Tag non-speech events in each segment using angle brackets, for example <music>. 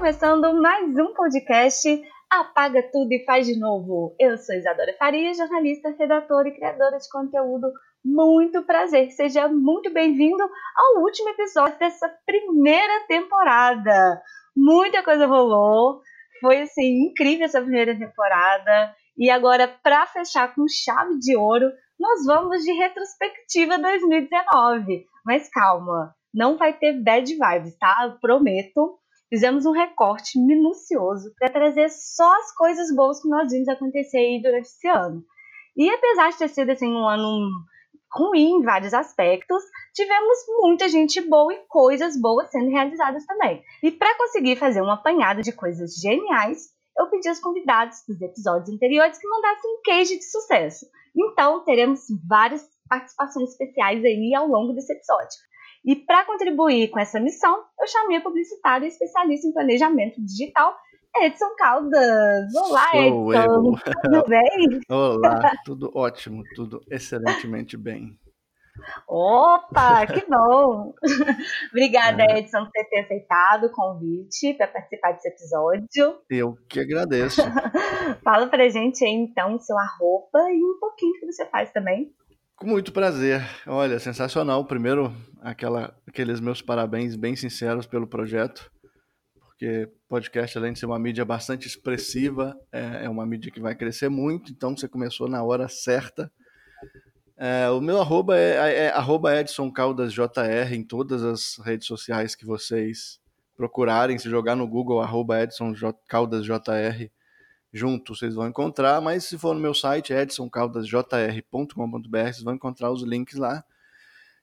Começando mais um podcast Apaga Tudo e Faz de Novo. Eu sou Isadora Faria, jornalista, redatora e criadora de conteúdo. Muito prazer, seja muito bem-vindo ao último episódio dessa primeira temporada. Muita coisa rolou, foi assim incrível essa primeira temporada. E agora, para fechar com chave de ouro, nós vamos de retrospectiva 2019. Mas calma, não vai ter bad vibes, tá? Eu prometo fizemos um recorte minucioso para trazer só as coisas boas que nós vimos acontecer aí durante esse ano. E apesar de ter sido assim, um ano ruim em vários aspectos, tivemos muita gente boa e coisas boas sendo realizadas também. E para conseguir fazer um apanhado de coisas geniais, eu pedi aos convidados dos episódios anteriores que mandassem um queijo de sucesso. Então, teremos várias participações especiais aí ao longo desse episódio. E para contribuir com essa missão, eu chamei a publicitária especialista em planejamento digital, Edson Caldas. Olá, Sou Edson. Eu. Tudo <laughs> bem? Olá, <laughs> tudo ótimo, tudo excelentemente bem. Opa, que bom! <laughs> Obrigada, é. Edson, por ter aceitado o convite para participar desse episódio. Eu que agradeço. Fala pra gente aí, então, seu arroba e um pouquinho do que você faz também. Com muito prazer. Olha, sensacional. Primeiro, aquela, aqueles meus parabéns bem sinceros pelo projeto, porque podcast, além de ser uma mídia bastante expressiva, é, é uma mídia que vai crescer muito, então você começou na hora certa. É, o meu arroba é, é, é arroba Edson Caldas JR em todas as redes sociais que vocês procurarem. Se jogar no Google, arroba Edson Caldas JR, junto vocês vão encontrar, mas se for no meu site, edsonCaldasJR.com.br, vocês vão encontrar os links lá.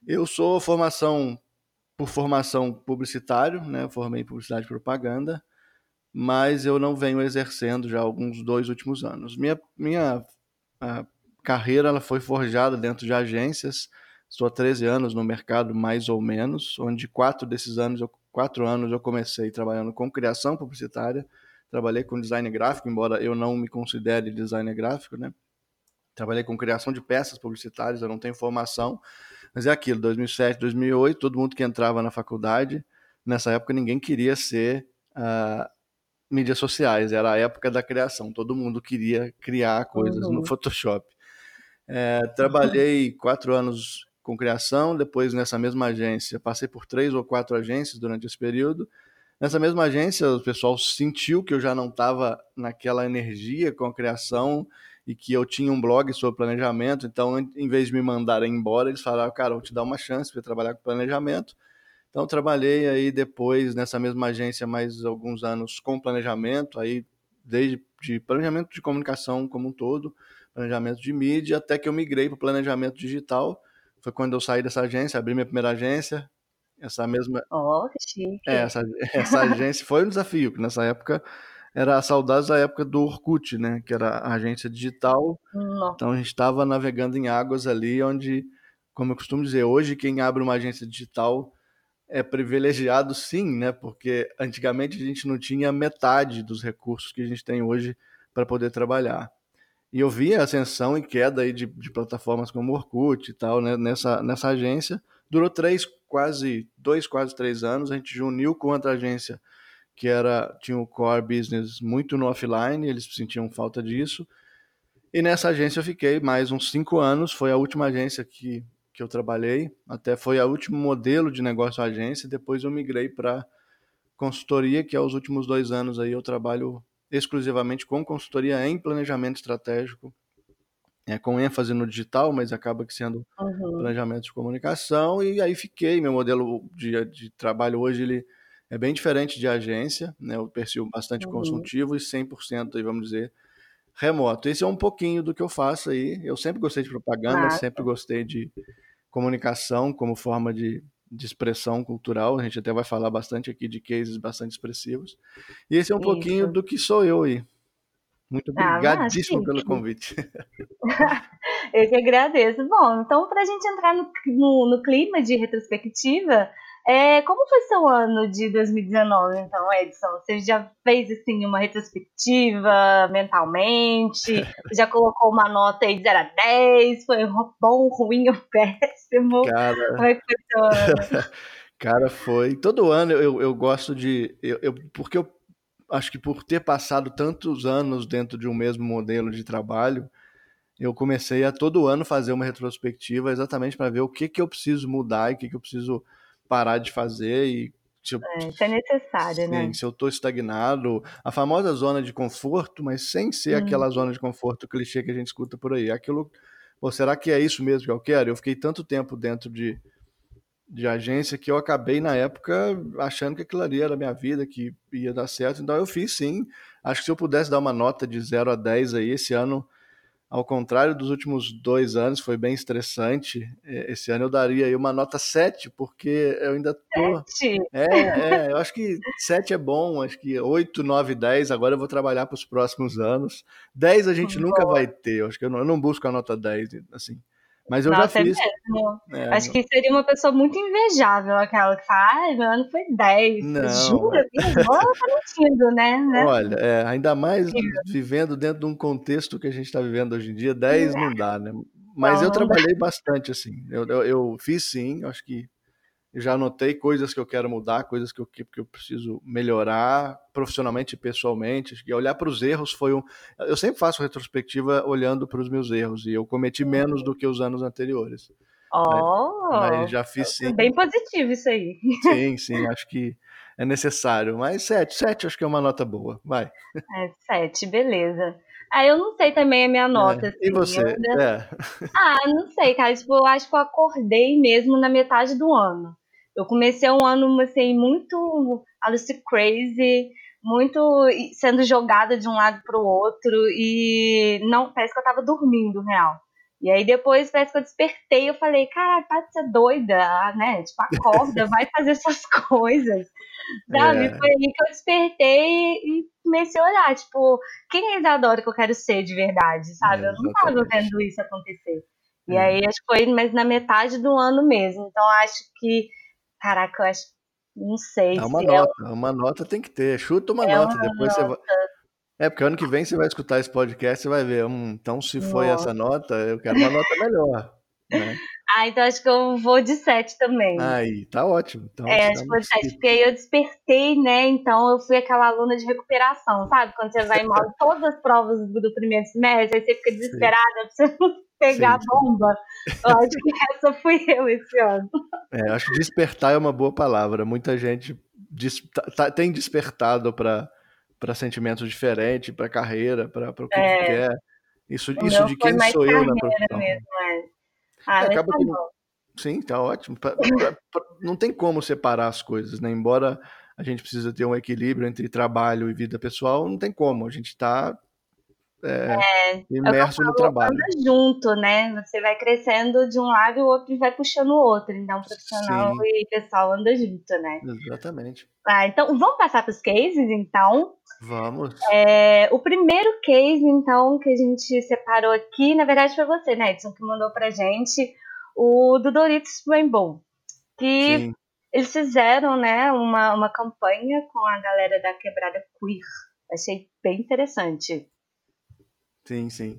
Eu sou formação por formação publicitário, né? Formei em publicidade e propaganda, mas eu não venho exercendo já alguns dois últimos anos. Minha, minha carreira ela foi forjada dentro de agências. Estou há 13 anos no mercado, mais ou menos, onde quatro desses anos, eu, quatro anos eu comecei trabalhando com criação publicitária, trabalhei com design gráfico, embora eu não me considere designer gráfico, né? Trabalhei com criação de peças publicitárias, eu não tenho formação, mas é aquilo, 2007, 2008, todo mundo que entrava na faculdade, nessa época ninguém queria ser uh, mídias sociais, era a época da criação, todo mundo queria criar coisas uhum. no Photoshop. É, trabalhei quatro anos com criação, depois nessa mesma agência, passei por três ou quatro agências durante esse período, Nessa mesma agência, o pessoal sentiu que eu já não estava naquela energia com a criação e que eu tinha um blog sobre planejamento. Então, em vez de me mandarem embora, eles falaram: cara, vou te dar uma chance para trabalhar com planejamento. Então, trabalhei aí depois nessa mesma agência mais alguns anos com planejamento, aí desde de planejamento de comunicação como um todo, planejamento de mídia, até que eu migrei para o planejamento digital. Foi quando eu saí dessa agência, abri minha primeira agência, essa mesma. Oh, que chique. É, essa, <laughs> essa agência foi um desafio, que nessa época era a saudade da época do Orkut, né? Que era a agência digital. Nossa. Então a gente estava navegando em águas ali onde, como eu costumo dizer, hoje quem abre uma agência digital é privilegiado sim, né? Porque antigamente a gente não tinha metade dos recursos que a gente tem hoje para poder trabalhar. E eu vi a ascensão e queda aí de, de plataformas como Orkut e tal, né? Nessa, nessa agência. Durou três, quase dois, quase três anos. A gente uniu com outra agência que era tinha o core business muito no offline, eles sentiam falta disso. E nessa agência eu fiquei mais uns cinco anos. Foi a última agência que, que eu trabalhei. Até foi o último modelo de negócio agência. Depois eu migrei para consultoria, que é os últimos dois anos aí eu trabalho exclusivamente com consultoria em planejamento estratégico é, com ênfase no digital, mas acaba que sendo uhum. planejamento de comunicação, e aí fiquei, meu modelo de, de trabalho hoje, ele é bem diferente de agência, né, o perfil bastante uhum. consultivo e 100%, aí, vamos dizer, remoto. Esse é um pouquinho do que eu faço aí, eu sempre gostei de propaganda, ah. sempre gostei de comunicação como forma de, de expressão cultural, a gente até vai falar bastante aqui de cases bastante expressivos, e esse é um Isso. pouquinho do que sou eu aí. Muito ah, obrigadíssimo ah, pelo convite. <laughs> Eu que agradeço. Bom, então, para a gente entrar no, no, no, clima de retrospectiva, é, como foi seu ano de 2019, então, Edson? Você já fez assim, uma retrospectiva mentalmente? <laughs> já colocou uma nota aí de 0 a 10? Foi bom, ruim ou <laughs> péssimo? Cara... Como é que foi seu ano? Cara, foi. Todo ano eu, eu gosto de. Eu, eu, porque eu acho que por ter passado tantos anos dentro de um mesmo modelo de trabalho, eu comecei a todo ano fazer uma retrospectiva exatamente para ver o que, que eu preciso mudar e o que, que eu preciso parar de fazer e se eu, é, isso é necessário, sim, né? Se eu estou estagnado, a famosa zona de conforto, mas sem ser hum. aquela zona de conforto clichê que a gente escuta por aí. Aquilo, pô, será que é isso mesmo que eu quero? Eu fiquei tanto tempo dentro de, de agência que eu acabei na época achando que aquilo ali era a minha vida, que ia dar certo. Então eu fiz sim. Acho que se eu pudesse dar uma nota de 0 a 10 aí, esse ano ao contrário dos últimos dois anos, foi bem estressante. Esse ano eu daria aí uma nota 7, porque eu ainda tô. 7? É, é, eu acho que 7 é bom, acho que 8, 9, 10. Agora eu vou trabalhar para os próximos anos. 10 a gente Boa. nunca vai ter, eu acho que eu não, eu não busco a nota 10, assim. Mas eu Nossa, já é fiz. É Acho que seria uma pessoa muito invejável aquela que fala, ai, meu ano foi 10. Não. Jura? Agora tá mentindo, né? né? Olha, é, ainda mais vivendo dentro de um contexto que a gente está vivendo hoje em dia, 10 é. não dá, né? Mas não, eu trabalhei bastante, assim. Eu, eu, eu, fiz sim, acho que já anotei coisas que eu quero mudar, coisas que eu, que, eu preciso melhorar profissionalmente e pessoalmente. Que olhar para os erros foi um. Eu sempre faço retrospectiva olhando para os meus erros e eu cometi menos do que os anos anteriores. Oh, mas, mas já fiz sim. Bem positivo isso aí. Sim, sim, acho que é necessário. Mas sete, sete acho que é uma nota boa. Vai. É, sete, beleza. Ah, eu não sei também a minha é, nota. É. Assim, e você? Ainda... É. Ah, não sei, cara. Tipo, eu acho que eu acordei mesmo na metade do ano. Eu comecei um ano assim muito Alice crazy, muito sendo jogada de um lado para o outro e não parece que eu tava dormindo real. E aí depois parece que eu despertei, eu falei, cara, para de ser doida, né? Tipo, acorda, vai fazer suas <laughs> coisas. Sabe? É. Foi aí que eu despertei e comecei a olhar, tipo, quem é Isadora que eu quero ser de verdade, sabe? É, eu não tava vendo isso acontecer. E é. aí acho que foi mas na metade do ano mesmo. Então acho que Caraca, eu acho. Não sei. É uma nota, é... uma nota tem que ter. Chuta uma é nota, uma depois nota. você vai. É, porque ano que vem você vai escutar esse podcast e vai ver. Hum, então, se foi Nossa. essa nota, eu quero uma nota melhor. Né? <laughs> Ah, então acho que eu vou de 7 também. Aí, tá ótimo. Então, é, acho que vou de 7, porque aí eu despertei, né? Então eu fui aquela aluna de recuperação, sabe? Quando você vai mal todas as provas do primeiro semestre, aí você fica <laughs> desesperada <laughs> você não pegar a bomba. Eu acho que <laughs> essa fui eu esse ano. É, acho que despertar é uma boa palavra. Muita gente des, tá, tá tem despertado para sentimentos diferentes, para carreira, para o que é. quer. Isso, isso de quem sou eu na profissão. Mesmo, é. Ah, é, acaba tá que, sim, tá ótimo. Pra, pra, pra, não tem como separar as coisas, né? Embora a gente precisa ter um equilíbrio entre trabalho e vida pessoal, não tem como. A gente está é, é, imerso no trabalho. Anda junto, né? Você vai crescendo de um lado e o outro vai puxando o outro. Então, profissional Sim. e pessoal anda junto, né? Exatamente. Ah, então, vamos passar para os cases, então. Vamos. É, o primeiro case, então, que a gente separou aqui, na verdade foi você, né, Edson, que mandou pra gente o do Doritos Rainbow. Que Sim. eles fizeram, né, uma, uma campanha com a galera da Quebrada Queer. Achei bem interessante. Sim, sim.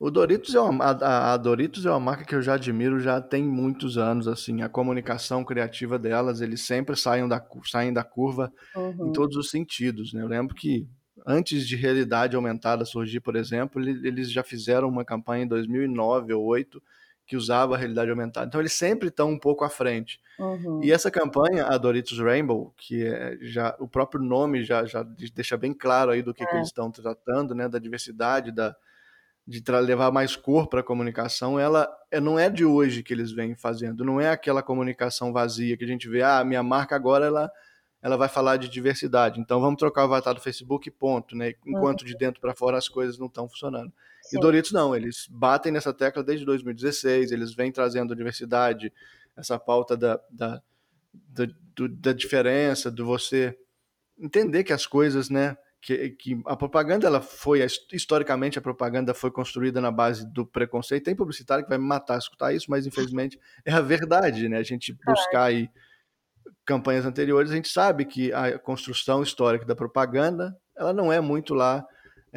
O Doritos é uma, a, a Doritos é uma marca que eu já admiro já tem muitos anos, assim, a comunicação criativa delas, eles sempre saem da, saem da curva uhum. em todos os sentidos, né? Eu lembro que antes de realidade aumentada surgir, por exemplo, eles já fizeram uma campanha em 2009 ou 2008 que usava a realidade aumentada. Então eles sempre estão um pouco à frente. Uhum. E essa campanha, a Doritos Rainbow, que é já o próprio nome já, já deixa bem claro aí do que, é. que eles estão tratando, né, da diversidade, da, de levar mais cor para a comunicação, ela é, não é de hoje que eles vêm fazendo, não é aquela comunicação vazia que a gente vê, ah, minha marca agora ela, ela vai falar de diversidade, então vamos trocar o avatar do Facebook ponto, né? Enquanto uhum. de dentro para fora as coisas não estão funcionando. Sim. E Doritos não, eles batem nessa tecla desde 2016, eles vêm trazendo diversidade, essa pauta da, da, da, do, da diferença, do você entender que as coisas, né, que, que, a propaganda ela foi historicamente a propaganda foi construída na base do preconceito. Tem publicitário que vai me matar escutar isso, mas infelizmente é a verdade, né? A gente buscar aí campanhas anteriores, a gente sabe que a construção histórica da propaganda ela não é muito lá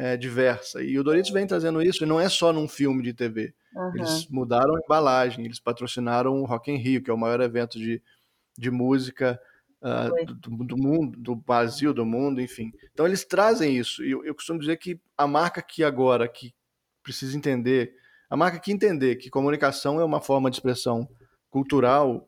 é, diversa. E o Doritos vem trazendo isso, e não é só num filme de TV. Uhum. Eles mudaram a embalagem, eles patrocinaram o Rock in Rio, que é o maior evento de, de música uh, do, do, mundo, do Brasil, do mundo, enfim. Então eles trazem isso. E eu, eu costumo dizer que a marca que agora que precisa entender, a marca que entender que comunicação é uma forma de expressão cultural,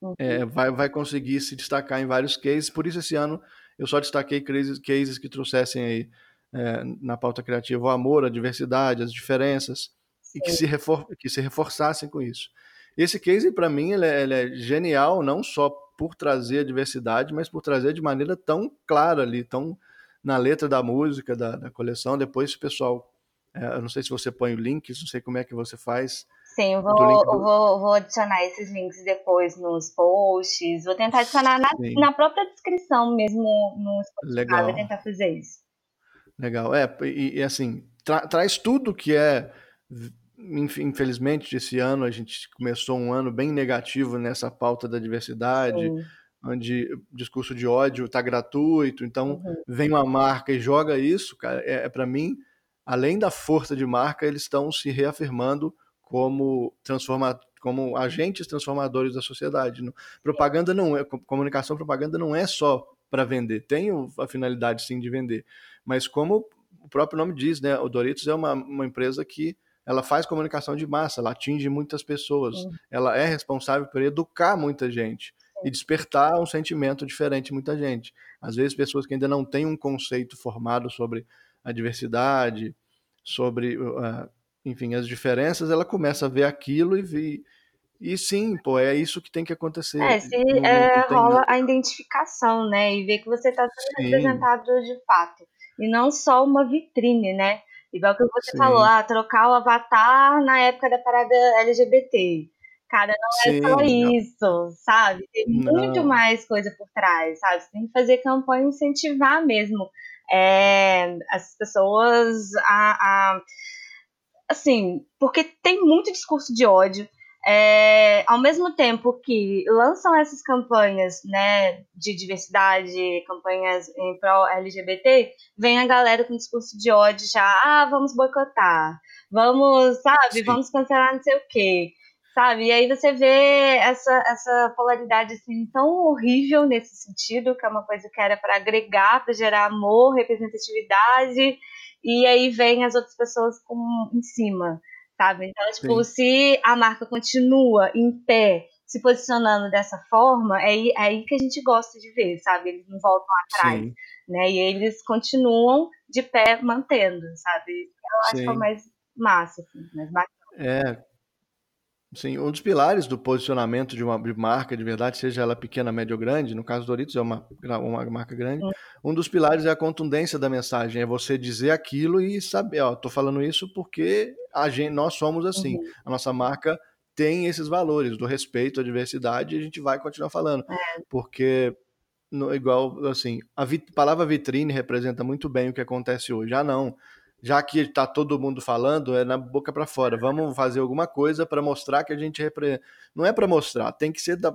uhum. é, vai, vai conseguir se destacar em vários cases. Por isso esse ano eu só destaquei cases, cases que trouxessem aí é, na pauta criativa o amor, a diversidade, as diferenças Sim. e que se, refor que se reforçassem com isso. Esse case, para mim, ele é, ele é, genial, não só por trazer a diversidade, mas por trazer de maneira tão clara ali, tão na letra da música, da, da coleção. Depois, o pessoal, é, eu não sei se você põe o link, não sei como é que você faz. Sim, eu vou, do... eu vou, vou, adicionar esses links depois nos posts. Vou tentar adicionar na, na própria descrição mesmo no Spotify. Legal. Vou tentar fazer isso. Legal. É, e, e assim, tra traz tudo que é infelizmente, esse ano a gente começou um ano bem negativo nessa pauta da diversidade, Sim. onde o discurso de ódio está gratuito, então uhum. vem uma marca e joga isso, cara, é, é para mim, além da força de marca, eles estão se reafirmando como transforma, como agentes transformadores da sociedade. Propaganda não é comunicação, propaganda não é só para vender, tem a finalidade sim de vender, mas como o próprio nome diz, né, o Doritos é uma, uma empresa que ela faz comunicação de massa, ela atinge muitas pessoas, Sim. ela é responsável por educar muita gente Sim. e despertar um sentimento diferente em muita gente. Às vezes, pessoas que ainda não têm um conceito formado sobre a diversidade, sobre, enfim, as diferenças, ela começa a ver aquilo e ver. E sim, pô, é isso que tem que acontecer. É, se não, é, não rola a identificação, né? E ver que você está sendo sim. representado de fato. E não só uma vitrine, né? Igual que você Sim. falou, ah, trocar o avatar na época da parada LGBT. Cara, não é só isso, sabe? Tem não. muito mais coisa por trás, sabe? Você tem que fazer campanha e incentivar mesmo é, as pessoas a, a. Assim, porque tem muito discurso de ódio é, ao mesmo tempo que lançam essas campanhas né, de diversidade, campanhas em pró-LGBT, vem a galera com discurso de ódio já, ah, vamos boicotar, vamos, sabe, Sim. vamos cancelar não sei o quê, sabe? E aí você vê essa, essa polaridade assim tão horrível nesse sentido, que é uma coisa que era para agregar, para gerar amor, representatividade, e aí vem as outras pessoas com, em cima sabe? Então, tipo, Sim. se a marca continua em pé, se posicionando dessa forma, é aí, é aí que a gente gosta de ver, sabe? Eles não voltam atrás, Sim. né? E eles continuam de pé mantendo, sabe? Eu acho Sim. que é o mais massa, assim, mais bacana. É, Sim, um dos pilares do posicionamento de uma marca de verdade, seja ela pequena, média ou grande, no caso do Doritos é uma, uma marca grande, um dos pilares é a contundência da mensagem, é você dizer aquilo e saber, ó, tô falando isso porque a gente, nós somos assim, uhum. a nossa marca tem esses valores do respeito à diversidade e a gente vai continuar falando, é. porque no, igual assim, a vit, palavra vitrine representa muito bem o que acontece hoje. Ah, não, já que está todo mundo falando, é na boca para fora. Vamos fazer alguma coisa para mostrar que a gente representa. Não é para mostrar, tem que ser da,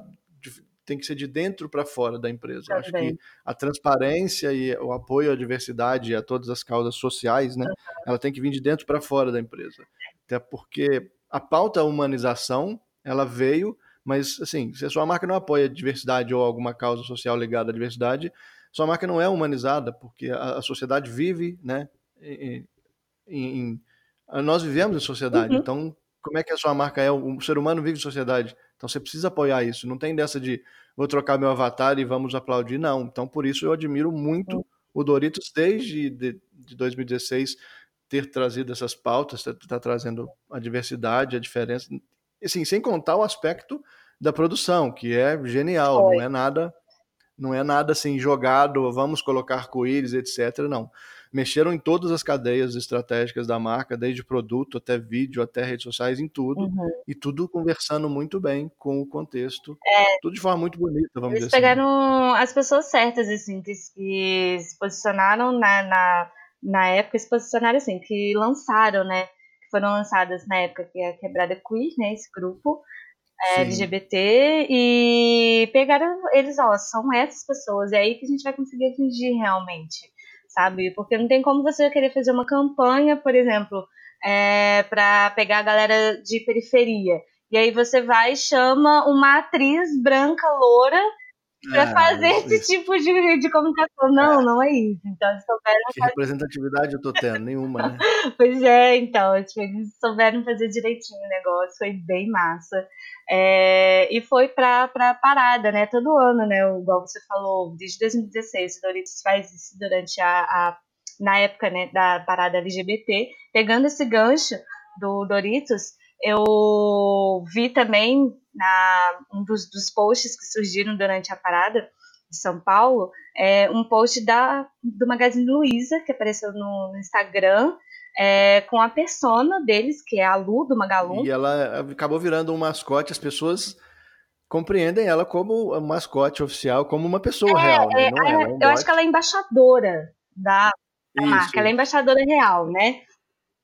tem que ser de dentro para fora da empresa. Acho que a transparência e o apoio à diversidade e a todas as causas sociais, né, ela tem que vir de dentro para fora da empresa. Até porque a pauta humanização, ela veio, mas assim, se a sua marca não apoia a diversidade ou alguma causa social ligada à diversidade, sua marca não é humanizada, porque a, a sociedade vive, né, em, em, nós vivemos em sociedade, uhum. então como é que a sua marca é? O ser humano vive em sociedade, então você precisa apoiar isso. Não tem dessa de vou trocar meu avatar e vamos aplaudir, não. Então por isso eu admiro muito uhum. o Doritos desde de, de 2016 ter trazido essas pautas, está tá trazendo a diversidade, a diferença, assim, sem contar o aspecto da produção, que é genial, Foi. não é nada, não é nada assim jogado, vamos colocar arco-íris, etc. Não mexeram em todas as cadeias estratégicas da marca, desde produto até vídeo, até redes sociais, em tudo. Uhum. E tudo conversando muito bem com o contexto. É, tudo de forma muito bonita, vamos eles dizer assim. pegaram as pessoas certas, assim, que, que se posicionaram na, na, na época, se posicionaram assim, que lançaram, né? Que foram lançadas na época que é a Quebrada Queer, né? Esse grupo. É, LGBT e pegaram eles, ó, são essas pessoas, é aí que a gente vai conseguir atingir realmente sabe? Porque não tem como você querer fazer uma campanha, por exemplo, é, para pegar a galera de periferia E aí você vai e chama uma atriz branca loura para ah, fazer esse tipo de, de comunicação. Não, é. não é isso. Então eles souberam. Que fazer... representatividade eu tô tendo? Nenhuma, né? <laughs> pois é, então, tipo, eles souberam fazer direitinho o negócio, foi bem massa. É, e foi pra, pra parada, né? Todo ano, né? Igual você falou, desde 2016, o Doritos faz isso durante a, a na época né, da parada LGBT, pegando esse gancho do Doritos, eu vi também na um dos, dos posts que surgiram durante a parada de São Paulo, é um post da, do Magazine Luiza, que apareceu no, no Instagram, é, com a persona deles, que é a Lu, do Magalu. E ela acabou virando um mascote, as pessoas compreendem ela como um mascote oficial, como uma pessoa é, real. Né? É, é, é um eu acho que ela é embaixadora da, da marca, ela é embaixadora real, né?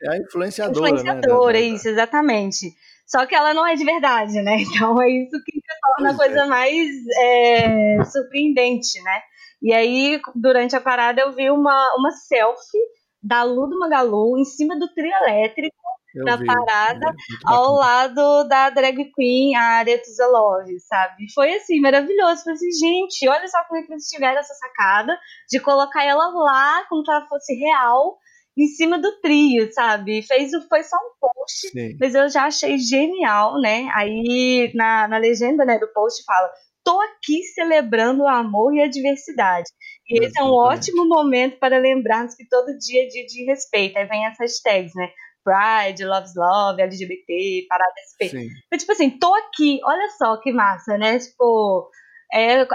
É a influenciadora. Né, influenciadora, né? isso, exatamente. Só que ela não é de verdade, né? <laughs> Então é isso que torna a coisa é. mais é, surpreendente, né? E aí, durante a parada, eu vi uma, uma selfie da Lu do Magalu em cima do trio elétrico eu da vi, parada, ao lado da drag queen, a Aretha Zelove, sabe? Foi assim, maravilhoso. Falei assim, gente, olha só como é que eles tiveram essa sacada de colocar ela lá como se ela fosse real em cima do trio, sabe? Fez foi só um post, Sim. mas eu já achei genial, né? Aí na, na legenda né, do post fala: tô aqui celebrando o amor e a diversidade. E esse é um ótimo momento para lembrarmos que todo dia é dia de respeito. Aí vem essas hashtags, né? Pride, Loves Love, LGBT, Parada SP. Então, tipo assim, tô aqui, olha só que massa, né? Tipo, é,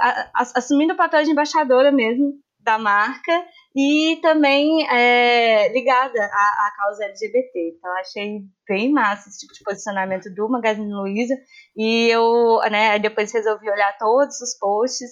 assumindo o papel de embaixadora mesmo da marca e também é, ligada à, à, causa LGBT. Então, achei bem massa esse tipo de posicionamento do Magazine Luiza. E eu, né, depois resolvi olhar todos os posts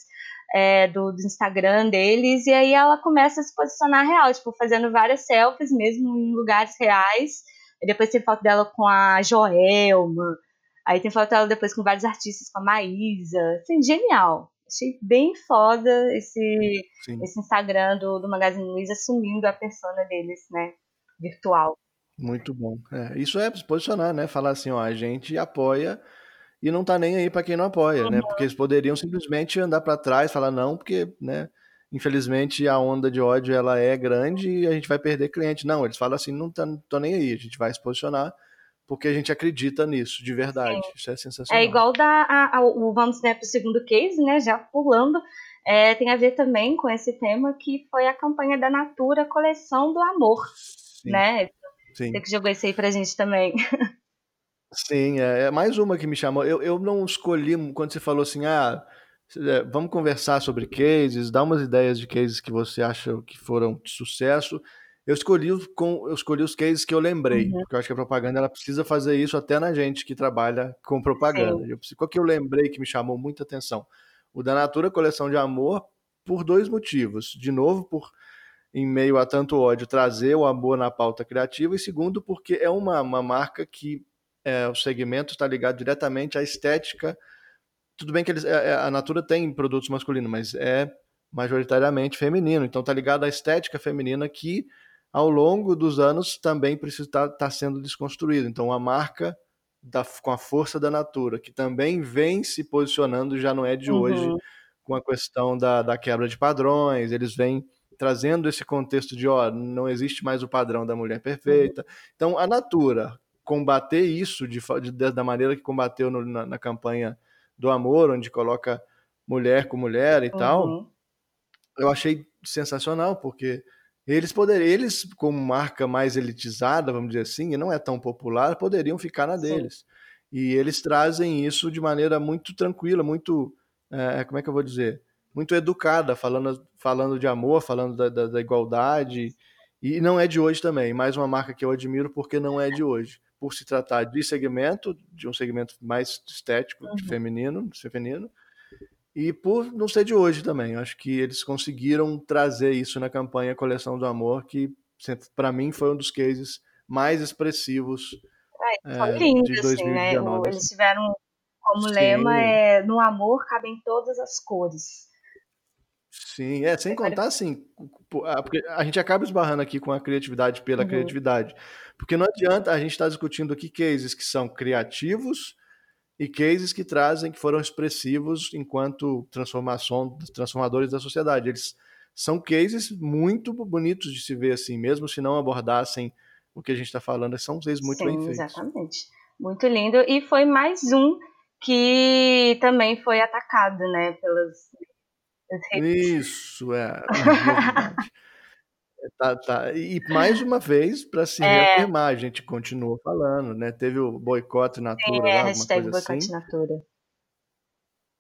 é, do, do, Instagram deles, e aí ela começa a se posicionar real, tipo, fazendo várias selfies mesmo em lugares reais. E depois tem foto dela com a Joelma. Aí tem foto dela depois com vários artistas, com a Maísa. Assim, genial. Achei bem foda esse, esse Instagram do, do Magazine Luiza assumindo a persona deles, né? Virtual. Muito bom. É, isso é se posicionar, né? Falar assim, ó, a gente apoia e não tá nem aí para quem não apoia, né? uhum. né? Porque eles poderiam simplesmente andar para trás, falar não, porque, né? Infelizmente a onda de ódio ela é grande e a gente vai perder cliente. Não, eles falam assim, não tá, tô nem aí, a gente vai se posicionar porque a gente acredita nisso, de verdade. Sim. Isso é sensacional. É igual da, a, a, o, vamos né, para o segundo case, né, já pulando, é, tem a ver também com esse tema que foi a campanha da Natura Coleção do Amor, Sim. né? Sim. Você que jogou esse aí pra gente também. Sim, é, é, mais uma que me chamou. Eu, eu não escolhi, quando você falou assim, ah, é, vamos conversar sobre cases, dá umas ideias de cases que você acha que foram de sucesso. Eu escolhi, com, eu escolhi os cases que eu lembrei, uhum. porque eu acho que a propaganda ela precisa fazer isso até na gente que trabalha com propaganda. Eu, qual que eu lembrei que me chamou muita atenção? O da Natura Coleção de Amor, por dois motivos. De novo, por em meio a tanto ódio, trazer o amor na pauta criativa, e segundo, porque é uma, uma marca que é, o segmento está ligado diretamente à estética. Tudo bem que eles, é, é, a Natura tem produtos masculinos, mas é majoritariamente feminino, então está ligado à estética feminina que ao longo dos anos também precisa estar tá, tá sendo desconstruído. Então, a marca da, com a força da Natura, que também vem se posicionando, já não é de uhum. hoje, com a questão da, da quebra de padrões, eles vêm trazendo esse contexto de, ó, não existe mais o padrão da mulher perfeita. Uhum. Então, a Natura combater isso de, de da maneira que combateu no, na, na, campanha do amor, onde coloca mulher com mulher e uhum. tal, eu achei sensacional, porque eles poderiam, eles, como marca mais elitizada, vamos dizer assim, e não é tão popular, poderiam ficar na deles. Sim. E eles trazem isso de maneira muito tranquila, muito. É, como é que eu vou dizer? Muito educada, falando, falando de amor, falando da, da, da igualdade. E não é de hoje também. Mais uma marca que eu admiro porque não é de hoje. Por se tratar de segmento, de um segmento mais estético, uhum. feminino, feminino, e por não ser de hoje também. Eu acho que eles conseguiram trazer isso na campanha Coleção do Amor, que para mim foi um dos cases mais expressivos é, é, lindo, de 2019. Assim, né? Eles tiveram como Sim. lema é no amor cabem todas as cores. Sim, é, sem contar assim, porque a gente acaba esbarrando aqui com a criatividade pela uhum. criatividade. Porque não adianta a gente estar tá discutindo aqui cases que são criativos, e cases que trazem, que foram expressivos enquanto transformação, transformadores da sociedade. Eles são cases muito bonitos de se ver assim, mesmo se não abordassem o que a gente está falando, são cases muito Sim, bem feitos. Exatamente. Muito lindo. E foi mais um que também foi atacado, né, pelas. Isso, é. <laughs> Tá, tá. E mais uma vez, para se É. reafirmar, a gente continua falando, né? Teve o boicote Natura Sim, lá, é, alguma hashtag coisa boicote assim. Natura.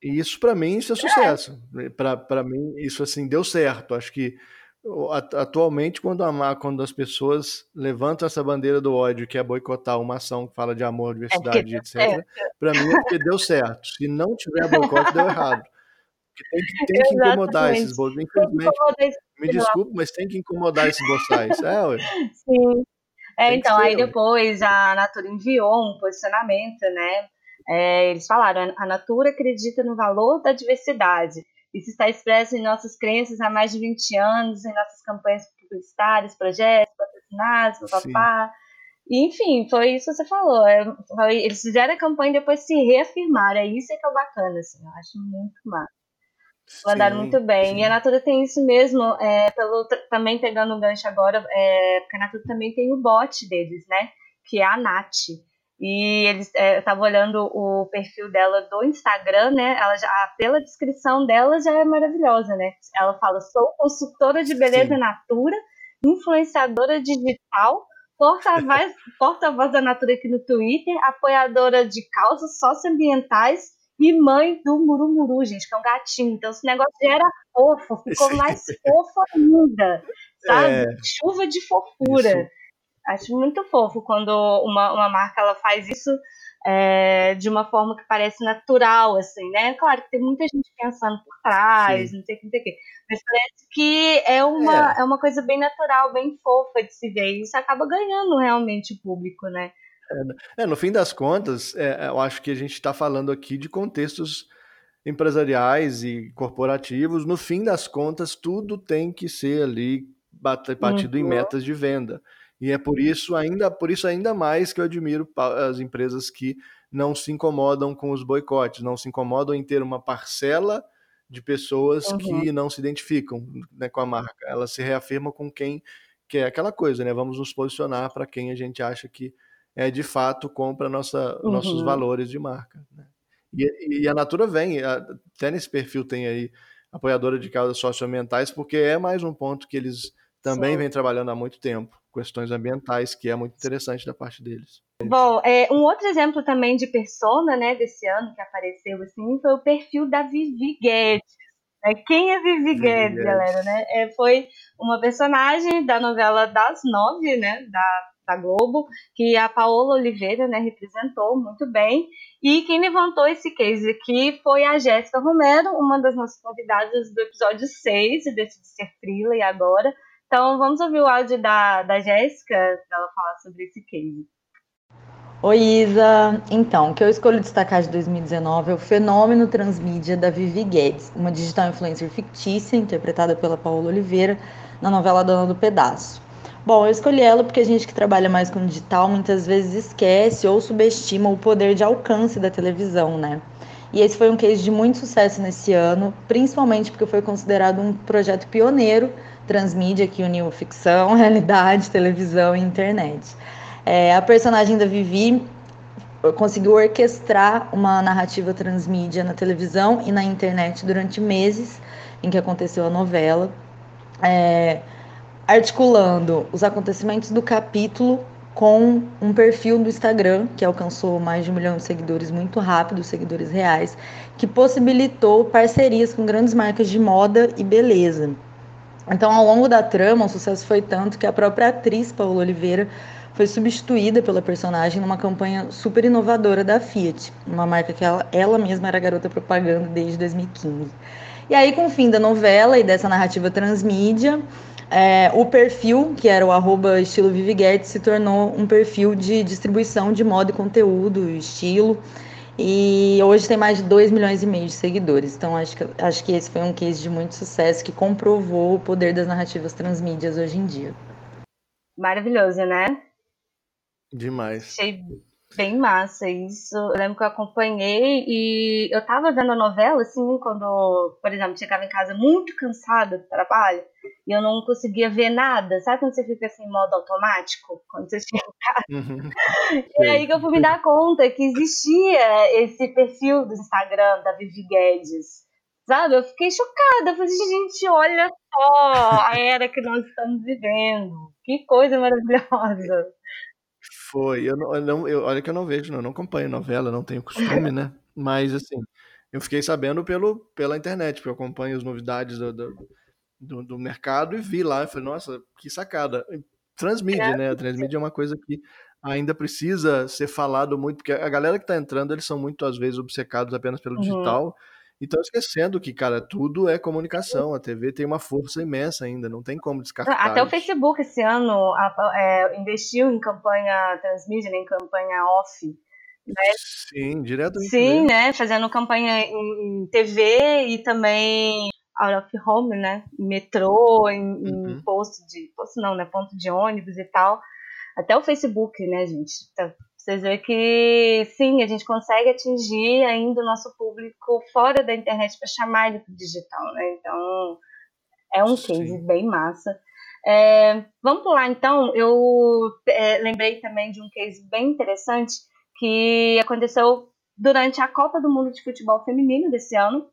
E isso para mim isso é sucesso. Para mim isso assim deu certo. Acho que atualmente quando a quando as pessoas levantam essa bandeira do ódio que é boicotar uma ação que fala de amor, diversidade, deu etc. Para mim é porque deu certo. Se não tiver boicote deu errado. Porque tem que, tem que incomodar esses que Infelizmente, esse me desculpe, mas tem que incomodar esses boçais. É, ué. Sim. É, Tem então, ser, aí ué. depois a Natura enviou um posicionamento, né? É, eles falaram, a Natura acredita no valor da diversidade. Isso está expresso em nossas crenças há mais de 20 anos, em nossas campanhas publicitárias, projetos, patrocinados, papá. Enfim, foi isso que você falou. é, eles fizeram a campanha e depois se reafirmaram. É isso que é bacana, assim, eu acho muito massa. Mandaram Sim, muito bem. sim. E a Natura tem isso mesmo, é, pelo, também pegando um gancho agora, é, porque a Natura também tem o bot deles, né? Que é a Nath. E eles é, eu tava olhando o perfil dela do Instagram, né? Ela já, pela descrição dela já é maravilhosa, né? Ela fala: sou consultora de beleza Sim. Natura, influenciadora digital, porta-voz <laughs> porta-voz da Natura aqui no Twitter, apoiadora de causas socioambientais e mãe do Murumuru, gente, que é um gatinho. Então esse negócio já era fofo, ficou <laughs> mais fofo ainda, sabe? É. Chuva de fofura. Isso. Acho muito fofo quando uma, uma marca ela faz isso é, de uma forma que parece natural, assim, né? Claro que tem muita gente pensando por trás, Sim. não sei o que, não sei o que. Mas parece que é uma, é. uma coisa bem natural, bem fofa de se ver. E isso acaba ganhando realmente o público, né? É, no fim das contas, é, eu acho que a gente está falando aqui de contextos empresariais e corporativos. No fim das contas, tudo tem que ser ali bat- batido em Uhum. metas de venda. E é por isso ainda, por isso ainda mais que eu admiro as empresas que não se incomodam com os boicotes, não se incomodam em ter uma parcela de pessoas Uhum. que não se identificam né, com a marca. Elas se reafirmam com quem que é aquela coisa, né? Vamos nos posicionar para quem a gente acha que é de fato compra nossa, nossos Uhum. valores de marca. Né? E, e a Natura vem, até nesse perfil tem aí apoiadora de causas socioambientais, porque é mais um ponto que eles também Sim. vêm trabalhando há muito tempo, questões ambientais, que é muito interessante da parte deles. Bom, é, um outro exemplo também de persona, né, desse ano que apareceu assim, foi o perfil da Vivi Guedes. né? Quem é Vivi Vivi Guedes, Guedes. galera, né? É, foi uma personagem da novela das nove, né, da, da Globo, que a Paola Oliveira, né, representou muito bem. E quem levantou esse case aqui foi a Jéssica Romero, uma das nossas convidadas do episódio 6 desse de Ser Frila e agora. Então vamos ouvir o áudio da, da Jéssica para ela falar sobre esse case. Oi, Isa. Então, o que eu escolho destacar de 2019 é o fenômeno transmídia da Vivi Guedes, uma digital influencer fictícia interpretada pela Paola Oliveira na novela Dona do Pedaço. Bom, eu escolhi ela porque a gente que trabalha mais com digital muitas vezes esquece ou subestima o poder de alcance da televisão, né? E esse foi um case de muito sucesso nesse ano, principalmente porque foi considerado um projeto pioneiro transmídia que uniu ficção, <laughs> realidade, televisão e internet. É, a personagem da Vivi conseguiu orquestrar uma narrativa transmídia na televisão e na internet durante meses em que aconteceu a novela, é, articulando os acontecimentos do capítulo com um perfil do Instagram que alcançou mais de um milhão de seguidores muito rápido, seguidores reais, que possibilitou parcerias com grandes marcas de moda e beleza. Então, ao longo da trama, o sucesso foi tanto que a própria atriz Paola Oliveira foi substituída pela personagem numa campanha super inovadora da Fiat, uma marca que ela, ela mesma era garota propaganda desde 2015. E aí, com o fim da novela e dessa narrativa transmídia, é, o perfil, que era o arroba estilo Vivi Guedes, se tornou um perfil de distribuição de moda e conteúdo, estilo, e hoje tem mais de 2 milhões e meio de seguidores. Então, acho que, acho que esse foi um case de muito sucesso que comprovou o poder das narrativas transmídias hoje em dia. Maravilhoso, né? Demais. Achei Bem massa isso. Eu lembro que eu acompanhei e eu tava vendo a novela, assim, quando, por exemplo, chegava em casa muito cansada do trabalho e eu não conseguia ver nada. Sabe quando você fica assim em modo automático? Quando você chega em casa? Uhum. <laughs> E aí que eu fui me dar conta que existia esse perfil do Instagram da Vivi Guedes. Sabe? Eu fiquei chocada. Eu falei, gente, olha só a era que nós estamos vivendo. Que coisa maravilhosa. Foi. Eu não, eu não eu, olha que eu não vejo, não, eu não acompanho novela, não tenho costume, né? Mas assim, eu fiquei sabendo pelo, pela internet, porque eu acompanho as novidades do, do, do, do mercado e vi lá. e falei, nossa, que sacada. Transmídia, é. né? A transmídia é uma coisa que ainda precisa ser falado muito, porque a galera que está entrando, eles são muito, às vezes, obcecados apenas pelo uhum. digital então, esquecendo que, cara, tudo é comunicação. A TV tem uma força imensa ainda, não tem como descartar. Até o Facebook esse ano é, investiu em campanha transmídia, né, em campanha off. Né? Sim, direto. Sim, né? Fazendo campanha em TV e também out of home, né? Em metrô, em, uhum. em posto de. Posto não, né? Ponto de ônibus e tal. Até o Facebook, né, gente? Tá vocês veem que sim, a gente consegue atingir ainda o nosso público fora da internet para chamar ele para o digital, né? Então é um sim. case bem massa. É, vamos pular então. Eu é, lembrei também de um case bem interessante que aconteceu durante a Copa do Mundo de Futebol Feminino desse ano,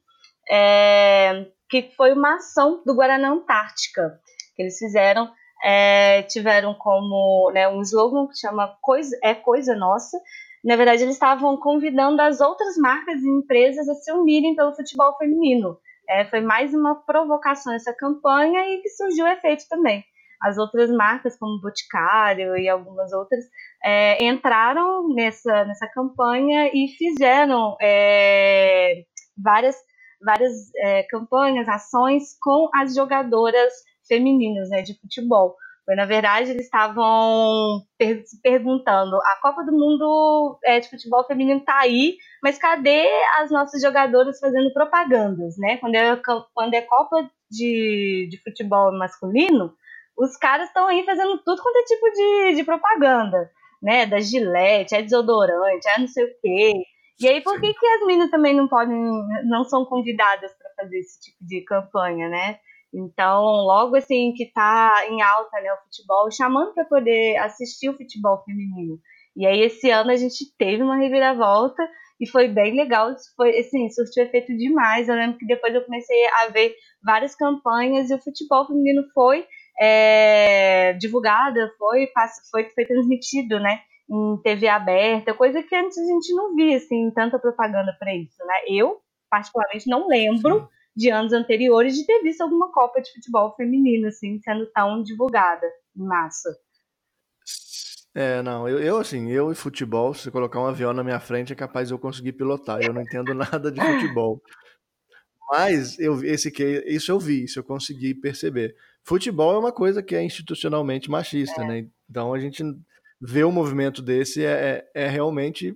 é, que foi uma ação do Guaraná Antártica que eles fizeram é, tiveram como né, um slogan que chama coisa, É Coisa Nossa. Na verdade, eles estavam convidando as outras marcas e empresas a se unirem pelo futebol feminino. É, foi mais uma provocação essa campanha e que surgiu efeito também. As outras marcas, como Boticário e algumas outras, é, entraram nessa, nessa campanha e fizeram é, várias, várias é, campanhas, ações com as jogadoras femininas, né, de futebol. Foi, na verdade, eles estavam per se perguntando: a Copa do Mundo é, de futebol feminino está aí, mas cadê as nossas jogadoras fazendo propagandas, né? Quando é, quando é Copa de, de futebol masculino, os caras estão aí fazendo tudo quanto é tipo de, de propaganda, né? Da Gillette, é desodorante, é não sei o quê. E aí, por que, que as meninas também não podem, não são convidadas para fazer esse tipo de campanha, né? Então, logo assim que está em alta né, o futebol, chamando para poder assistir o futebol feminino. E aí esse ano a gente teve uma reviravolta e foi bem legal, foi assim, surtiu efeito demais. Eu lembro que depois eu comecei a ver várias campanhas e o futebol feminino foi é, foi, foi, foi transmitido, né? Em TV aberta, coisa que antes a gente não via, assim, tanta propaganda para isso, né? Eu, particularmente, não lembro Sim de anos anteriores de ter visto alguma Copa de Futebol feminino, assim, sendo tão divulgada em massa. É, não, eu, eu assim, eu e futebol, se colocar um avião na minha frente, é capaz de eu conseguir pilotar. Eu não entendo <laughs> nada de futebol. Mas eu, esse que isso eu vi, isso eu consegui perceber. Futebol é uma coisa que é institucionalmente machista, é. né? Então a gente vê um movimento desse é, é, é realmente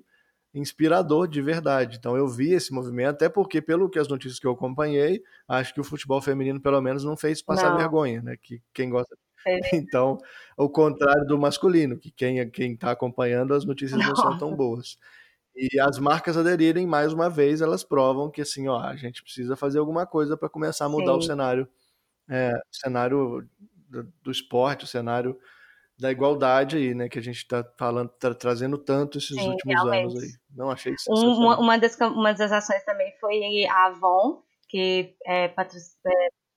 inspirador de verdade. Então eu vi esse movimento, até porque, pelo que as notícias que eu acompanhei, acho que o futebol feminino, pelo menos, não fez passar não. vergonha, né? Que quem gosta. É. <laughs> Então, o contrário do masculino, que quem quem está acompanhando as notícias não. não são tão boas. E as marcas aderirem mais uma vez, elas provam que assim, ó, a gente precisa fazer alguma coisa para começar a mudar Sim. o cenário, é, o cenário do, do esporte, o cenário da igualdade aí, né, que a gente está falando, tá trazendo tanto esses Sim, últimos realmente. anos aí. Não achei isso. Uma, uma, das, uma das ações também foi a Avon, que é, é,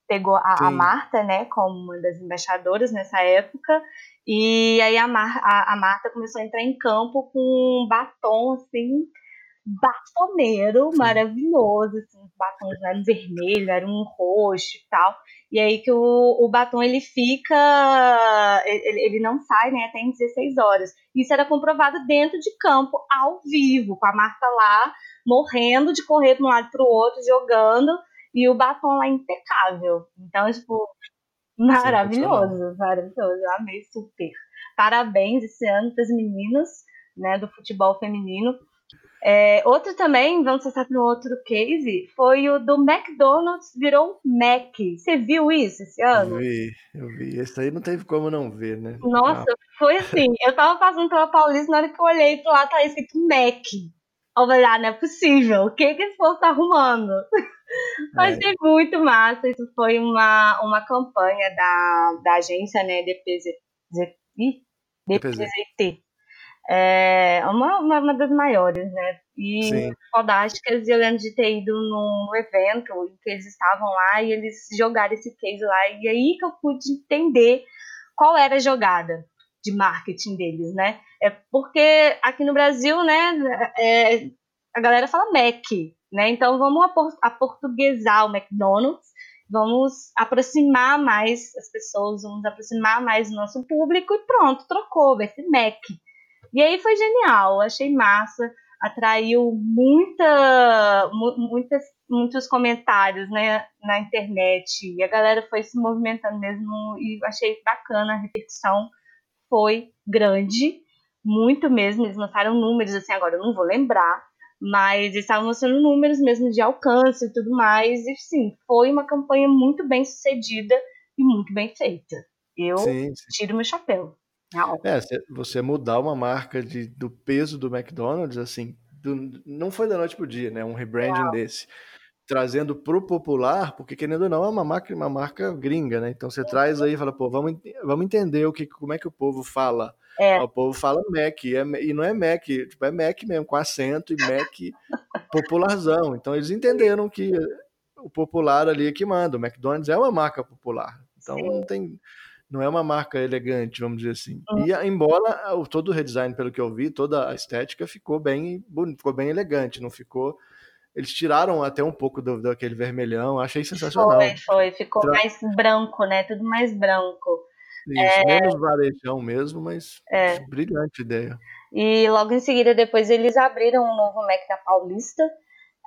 pegou a, a, Marta, né, como uma das embaixadoras nessa época, e aí a, Mar, a, a Marta começou a entrar em campo com um batom, assim, batoneiro Sim. maravilhoso, assim, batons eram vermelho, era um roxo e tal. E aí que o, o batom ele fica, ele, ele não sai, né, até em 16 horas. Isso era comprovado dentro de campo, ao vivo, com a Marta lá morrendo de correr de um lado para o outro, jogando, e o batom lá impecável. Então, tipo, maravilhoso, maravilhoso. Eu amei super. Parabéns esse ano para as meninas, né, do futebol feminino. É, outro também, vamos passar para um outro case, foi o do McDonald's virou Mac. Você viu isso esse ano? Eu vi, eu vi. Esse aí não teve como não ver, né? Nossa, Foi assim, eu tava passando pela Paulista, na hora que eu olhei lado, tá escrito Mac. Eu falei, ah, não é possível, o que que esse povo tá arrumando? <laughs> Mas é. muito massa, isso foi uma, uma campanha da, da agência, né, DPZ, DPZT. É uma, uma, das maiores, né? E Sim. fodásticas, eu lembro de ter ido num evento em que eles estavam lá e eles jogaram esse case lá, e aí que eu pude entender qual era a jogada de marketing deles, né? É porque aqui no Brasil, né, é, a galera fala Mac, né? Então vamos aportuguesar o McDonald's, vamos aproximar mais as pessoas, vamos aproximar mais o nosso público e pronto, trocou, vai ser Mac. E aí foi genial, achei massa, atraiu muita, muitas, muitos comentários né, na internet, e a galera foi se movimentando mesmo, e achei bacana a repercussão foi grande, muito mesmo. Eles mostraram números, assim, agora eu não vou lembrar, mas eles estavam mostrando números mesmo de alcance e tudo mais. E sim, foi uma campanha muito bem sucedida e muito bem feita. Eu sim, sim. tiro meu chapéu. É, você mudar uma marca de, do peso do McDonald's, assim, do, não foi da noite pro dia, né? Um rebranding desse trazendo pro popular, porque querendo ou não é uma marca, uma marca gringa, né? Então você traz aí e fala, pô, vamos, vamos entender o que, como é que o povo fala. É. O povo fala Mac, e, é, e não é Mac, tipo, é Mac mesmo, com acento e Mac popularzão. Então eles entenderam que o popular ali é que manda. O McDonald's é uma marca popular. Então Sim. não tem. Não é uma marca elegante, vamos dizer assim. Uhum. E embora todo o redesign, pelo que eu vi, toda a estética ficou bem, ficou bem elegante, não ficou eles tiraram até um pouco do, daquele vermelhão, achei sensacional. Foi, foi, ficou Tra... mais branco, né? Tudo mais branco. Isso, é... menos varejão mesmo, mas é. brilhante ideia. E logo em seguida, depois eles abriram um novo Mac na Paulista,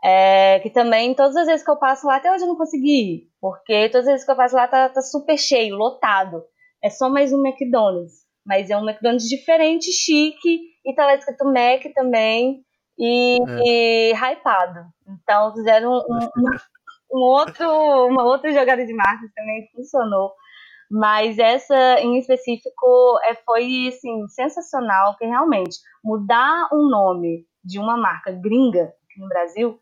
é, que também, todas as vezes que eu passo lá, até hoje eu não consegui ir, porque todas as vezes que eu passo lá tá, tá super cheio, lotado. É só mais um McDonald's, mas é um McDonald's diferente, chique, e tá lá escrito Mac também e, é. e hypado. Então fizeram um, um, um, outro, uma outra jogada de marketing também funcionou. Mas essa em específico é, foi assim, sensacional, porque realmente mudar um nome de uma marca gringa aqui no Brasil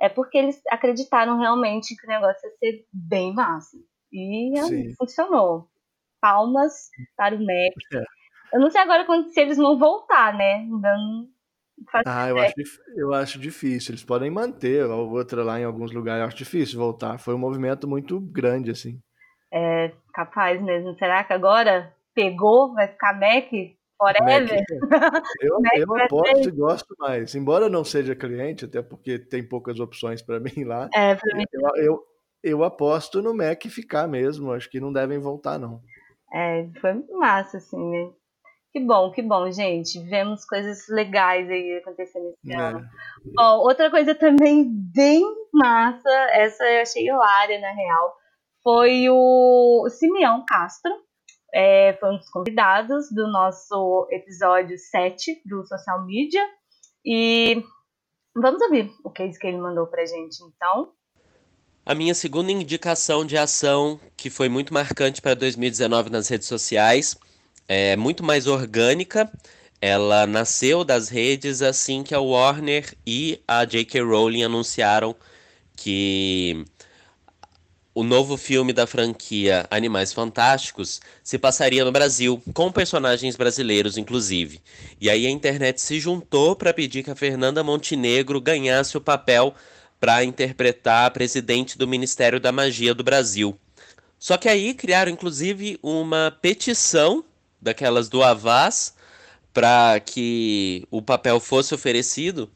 é porque eles acreditaram realmente que o negócio ia ser bem massa. E Sim. funcionou. Palmas para o Mac. É. Eu não sei agora quando, se eles vão voltar, né? Não, ah, eu acho, eu acho difícil. Eles podem manter a outra lá em alguns lugares. Eu acho difícil voltar. Foi um movimento muito grande, assim. É capaz mesmo. Será que agora pegou? Vai ficar Mac forever? Mac, <laughs> eu, Mac eu aposto e gosto mais. Embora eu não seja cliente, até porque tem poucas opções para mim lá. É, pra mim. Eu, eu, eu aposto no Mac ficar mesmo. Acho que não devem voltar, não. É, foi massa, assim, né? Que bom, que bom, gente. Vemos coisas legais aí acontecendo esse é. ano. Bom, outra coisa também bem massa, essa eu achei hilária, na real, foi o Simeão Castro. É, foi um dos convidados do nosso episódio 7 do Social Media. E vamos ouvir o case que ele mandou pra gente, então. A minha segunda indicação de ação, que foi muito marcante para 2019 nas redes sociais, é muito mais orgânica. Ela nasceu das redes assim que a Warner e a J.K. Rowling anunciaram que o novo filme da franquia Animais Fantásticos se passaria no Brasil, com personagens brasileiros, inclusive. E aí a internet se juntou para pedir que a Fernanda Montenegro ganhasse o papel para interpretar a presidente do Ministério da Magia do Brasil. Só que aí criaram, inclusive, uma petição daquelas do Avaz para que o papel fosse oferecido,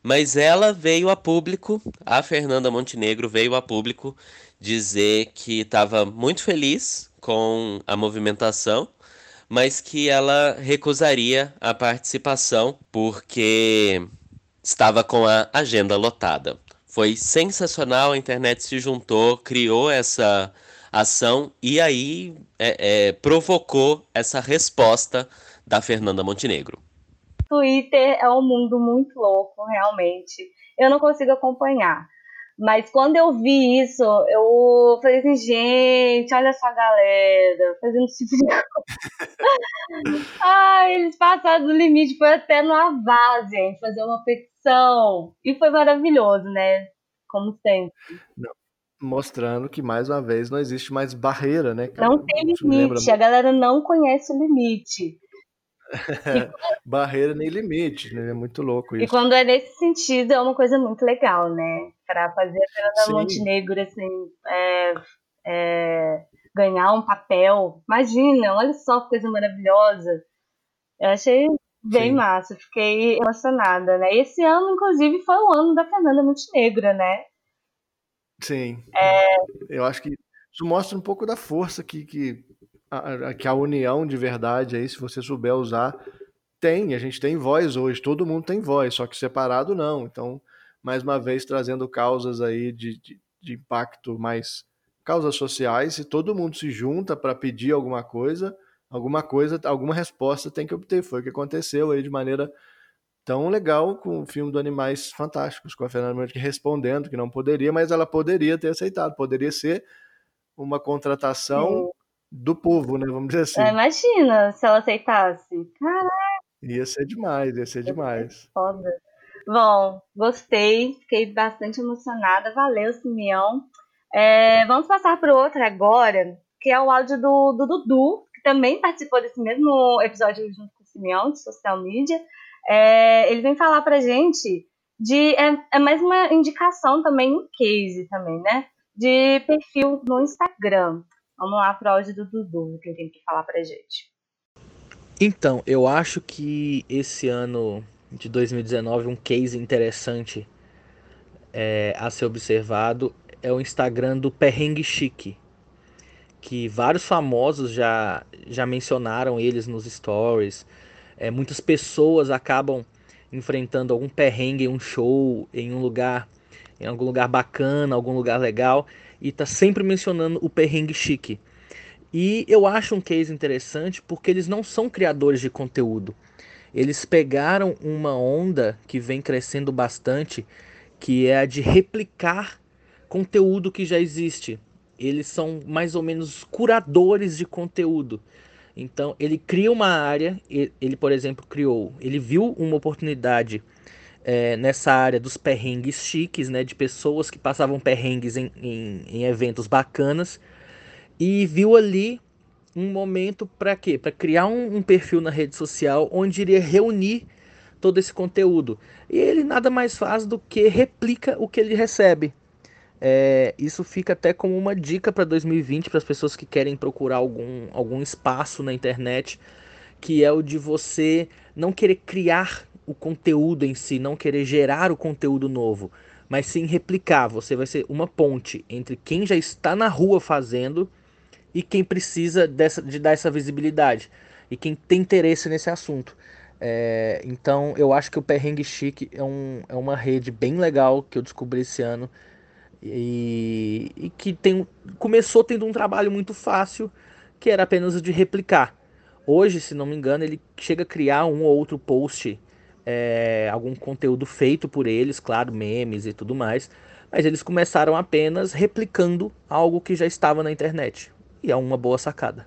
mas ela veio a público, a Fernanda Montenegro veio a público dizer que estava muito feliz com a movimentação, mas que ela recusaria a participação porque estava com a agenda lotada. Foi sensacional, a internet se juntou, criou essa ação e aí é, é, provocou essa resposta da Fernanda Montenegro. Twitter é um mundo muito louco, realmente. Eu não consigo acompanhar. Mas quando eu vi isso, eu falei assim, gente, olha só a galera fazendo esse tipo coisa. <laughs> ah, eles passaram do limite, foi até no Avaz, gente, fazer uma petição. E foi maravilhoso, né? Como sempre. Não. Mostrando que, mais uma vez, não existe mais barreira, né? Cara? Não tem limite, a galera não conhece o limite. <laughs> barreira nem limite, né? É muito louco isso. E quando é nesse sentido, é uma coisa muito legal, né? Para fazer a Fernanda Montenegro, assim, é, é, ganhar um papel. Imagina, olha só que coisa maravilhosa. Eu achei bem Sim. massa, fiquei emocionada, né? Esse ano, inclusive, foi o ano da Fernanda Montenegro, né? Sim. É... Eu acho que isso mostra um pouco da força que, que, a, que a união de verdade aí, se você souber usar, tem. A gente tem voz hoje, todo mundo tem voz, só que separado não. Então, mais uma vez, trazendo causas aí de, de, de impacto mais causas sociais, se todo mundo se junta para pedir alguma coisa, alguma coisa, alguma resposta tem que obter. Foi o que aconteceu aí de maneira tão legal com o filme do Animais Fantásticos, com a Fernanda Montenegro respondendo que não poderia, mas ela poderia ter aceitado, poderia ser uma contratação Sim. do povo, né? Vamos dizer assim. É, imagina se ela aceitasse. Caraca. Ia ser demais, ia ser demais. Foda. Bom, gostei, fiquei bastante emocionada. Valeu, Simeão. É, vamos passar para o outro agora, que é o áudio do, do Dudu, também participou desse mesmo episódio junto com o Simeão, de social media. É, ele vem falar para gente de. É, é, mais uma indicação também, um case também, né? De perfil no Instagram. Vamos lá para o áudio do Dudu, que ele tem que falar para gente. Então, eu acho que esse ano de 2019, um case interessante é, a ser observado é o Instagram do Perrengue Chique, que vários famosos já, já mencionaram eles nos stories. É, muitas pessoas acabam enfrentando algum perrengue em um show, em um lugar, em algum lugar bacana, algum lugar legal, e tá sempre mencionando o perrengue chique. E eu acho um case interessante porque eles não são criadores de conteúdo. Eles pegaram uma onda que vem crescendo bastante, que é a de replicar conteúdo que já existe. Eles são mais ou menos curadores de conteúdo. Então, ele cria uma área, ele, por exemplo, criou, ele viu uma oportunidade é, nessa área dos perrengues chiques, né, de pessoas que passavam perrengues em, em, em eventos bacanas, e viu ali um momento para quê? Para criar um, um, perfil na rede social onde iria reunir todo esse conteúdo. E ele nada mais faz do que replica o que ele recebe. É, isso fica até como uma dica para 2020 para as pessoas que querem procurar algum, algum espaço na internet, que é o de você não querer criar o conteúdo em si, não querer gerar o conteúdo novo, mas sim replicar. Você vai ser uma ponte entre quem já está na rua fazendo e quem precisa dessa, de dar essa visibilidade e quem tem interesse nesse assunto. É, então eu acho que o Perrengue Chique é, um, é uma rede bem legal que eu descobri esse ano e, e que tem, começou tendo um trabalho muito fácil, que era apenas o de replicar. Hoje, se não me engano, ele chega a criar um ou outro post, é, algum conteúdo feito por eles, claro, memes e tudo mais, mas eles começaram apenas replicando algo que já estava na internet. E é uma boa sacada.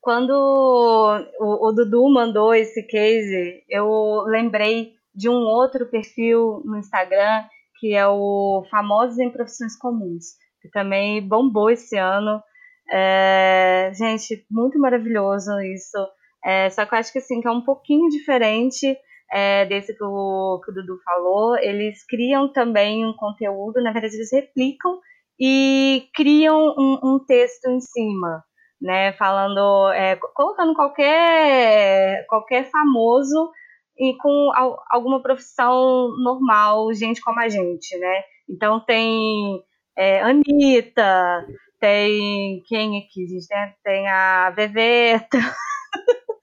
Quando o, o Dudu mandou esse case, eu lembrei de um outro perfil no Instagram que é o Famosos em Profissões Comuns, que também bombou esse ano. É, gente, muito maravilhoso isso. É, só que eu acho que assim, que é um pouquinho diferente é, desse que o, que o Dudu falou. Eles criam também um conteúdo, na verdade, eles replicam e criam um, um texto em cima, né? Falando, é, colocando qualquer, qualquer famoso e com alguma profissão normal, gente como a gente, né? Então tem é, Anitta, tem quem aqui, gente? Tem, tem a Veveta. <laughs>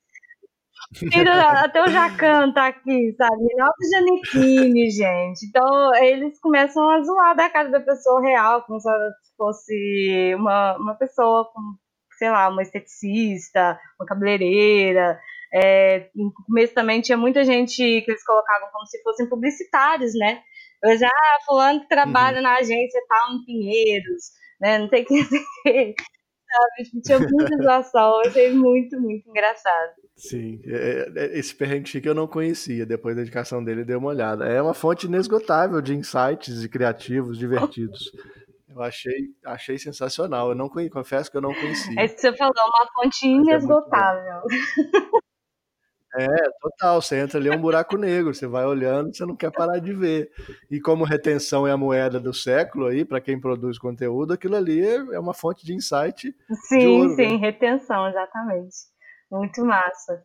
Até o Jacan tá aqui, sabe? Alto Janequine, gente. Então, eles começam a zoar da cara da pessoa real, como se fosse uma, uma pessoa com, sei lá, uma esteticista, uma cabeleireira, é, no começo também tinha muita gente que eles colocavam como se fossem publicitários, né? Eu já, ah, fulano que trabalha uhum. na agência tal em Pinheiros, né? Não <laughs> o que. sabe? Tipo, tinha muita zoação, eu achei muito, muito engraçado. Sim, é, é, esse perrengue chique eu não conhecia, depois da indicação dele dei uma olhada. É uma fonte inesgotável de insights e criativos divertidos. Eu achei, achei sensacional. Eu não conhecia, confesso que eu não conhecia. É isso que você falou, uma fonte inesgotável. <laughs> É, total. Você entra ali é um buraco negro, você vai olhando, você não quer parar de ver. E como retenção é a moeda do século aí, para quem produz conteúdo, aquilo ali é uma fonte de insight. Sim, de ouro, sim, né? retenção, exatamente. Muito massa.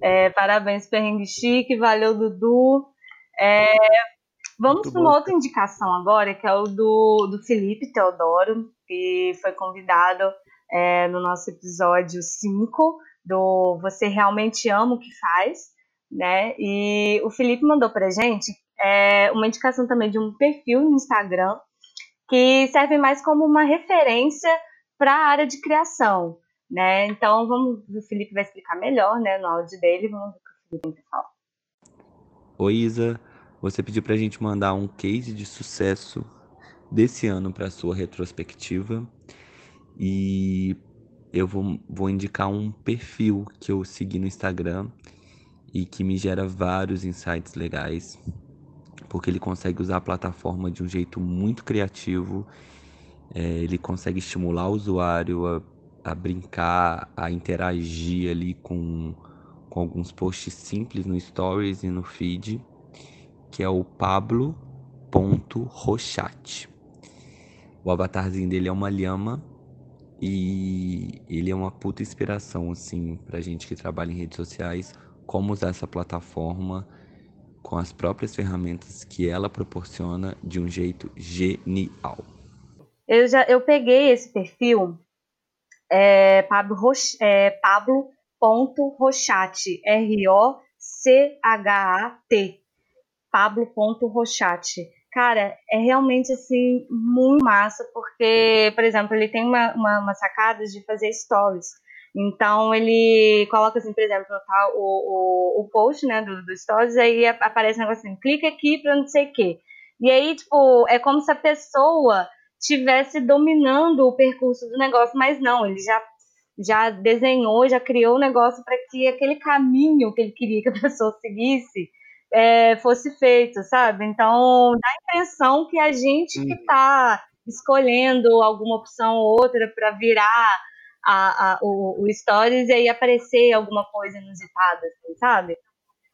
É, parabéns, Perrengue Chique, valeu, Dudu. É, vamos para uma outra indicação agora, que é o do, do Felipe Teodoro, que foi convidado é, no nosso episódio 5 do Você Realmente Ama o que Faz, né? E o Felipe mandou pra gente é, uma indicação também de um perfil no Instagram que serve mais como uma referência para a área de criação, né? Então, vamos, o Felipe vai explicar melhor, né, no áudio dele, vamos ver o que o Felipe fala. Oi, Isa, você pediu pra gente mandar um case de sucesso desse ano para sua retrospectiva e eu vou, vou indicar um perfil que eu segui no Instagram e que me gera vários insights legais, porque ele consegue usar a plataforma de um jeito muito criativo, é, ele consegue estimular o usuário a, a brincar, a interagir ali com, com alguns posts simples no Stories e no feed, que é o Pablo.rochat. O avatarzinho dele é uma lhama e ele é uma puta inspiração, assim, pra gente que trabalha em redes sociais, como usar essa plataforma com as próprias ferramentas que ela proporciona de um jeito genial. Eu já eu peguei esse perfil, é, Pablo, é, Pablo.rochat, R-O-C-H-A-T, Pablo.rochat Cara, é realmente assim muito massa, porque, por exemplo, ele tem uma, uma, uma sacada de fazer stories. Então ele coloca assim, por exemplo, tá, o, o, o post né, do, do stories, aí aparece um negócio assim, clica aqui para não sei o quê. E aí, tipo, é como se a pessoa tivesse dominando o percurso do negócio, mas não, ele já, já desenhou, já criou o negócio para que aquele caminho que ele queria que a pessoa seguisse é, fosse feito, sabe? Então, dá a impressão que a gente que está escolhendo alguma opção ou outra para virar a, a, o, o, Stories e aí aparecer alguma coisa inusitada, assim, sabe?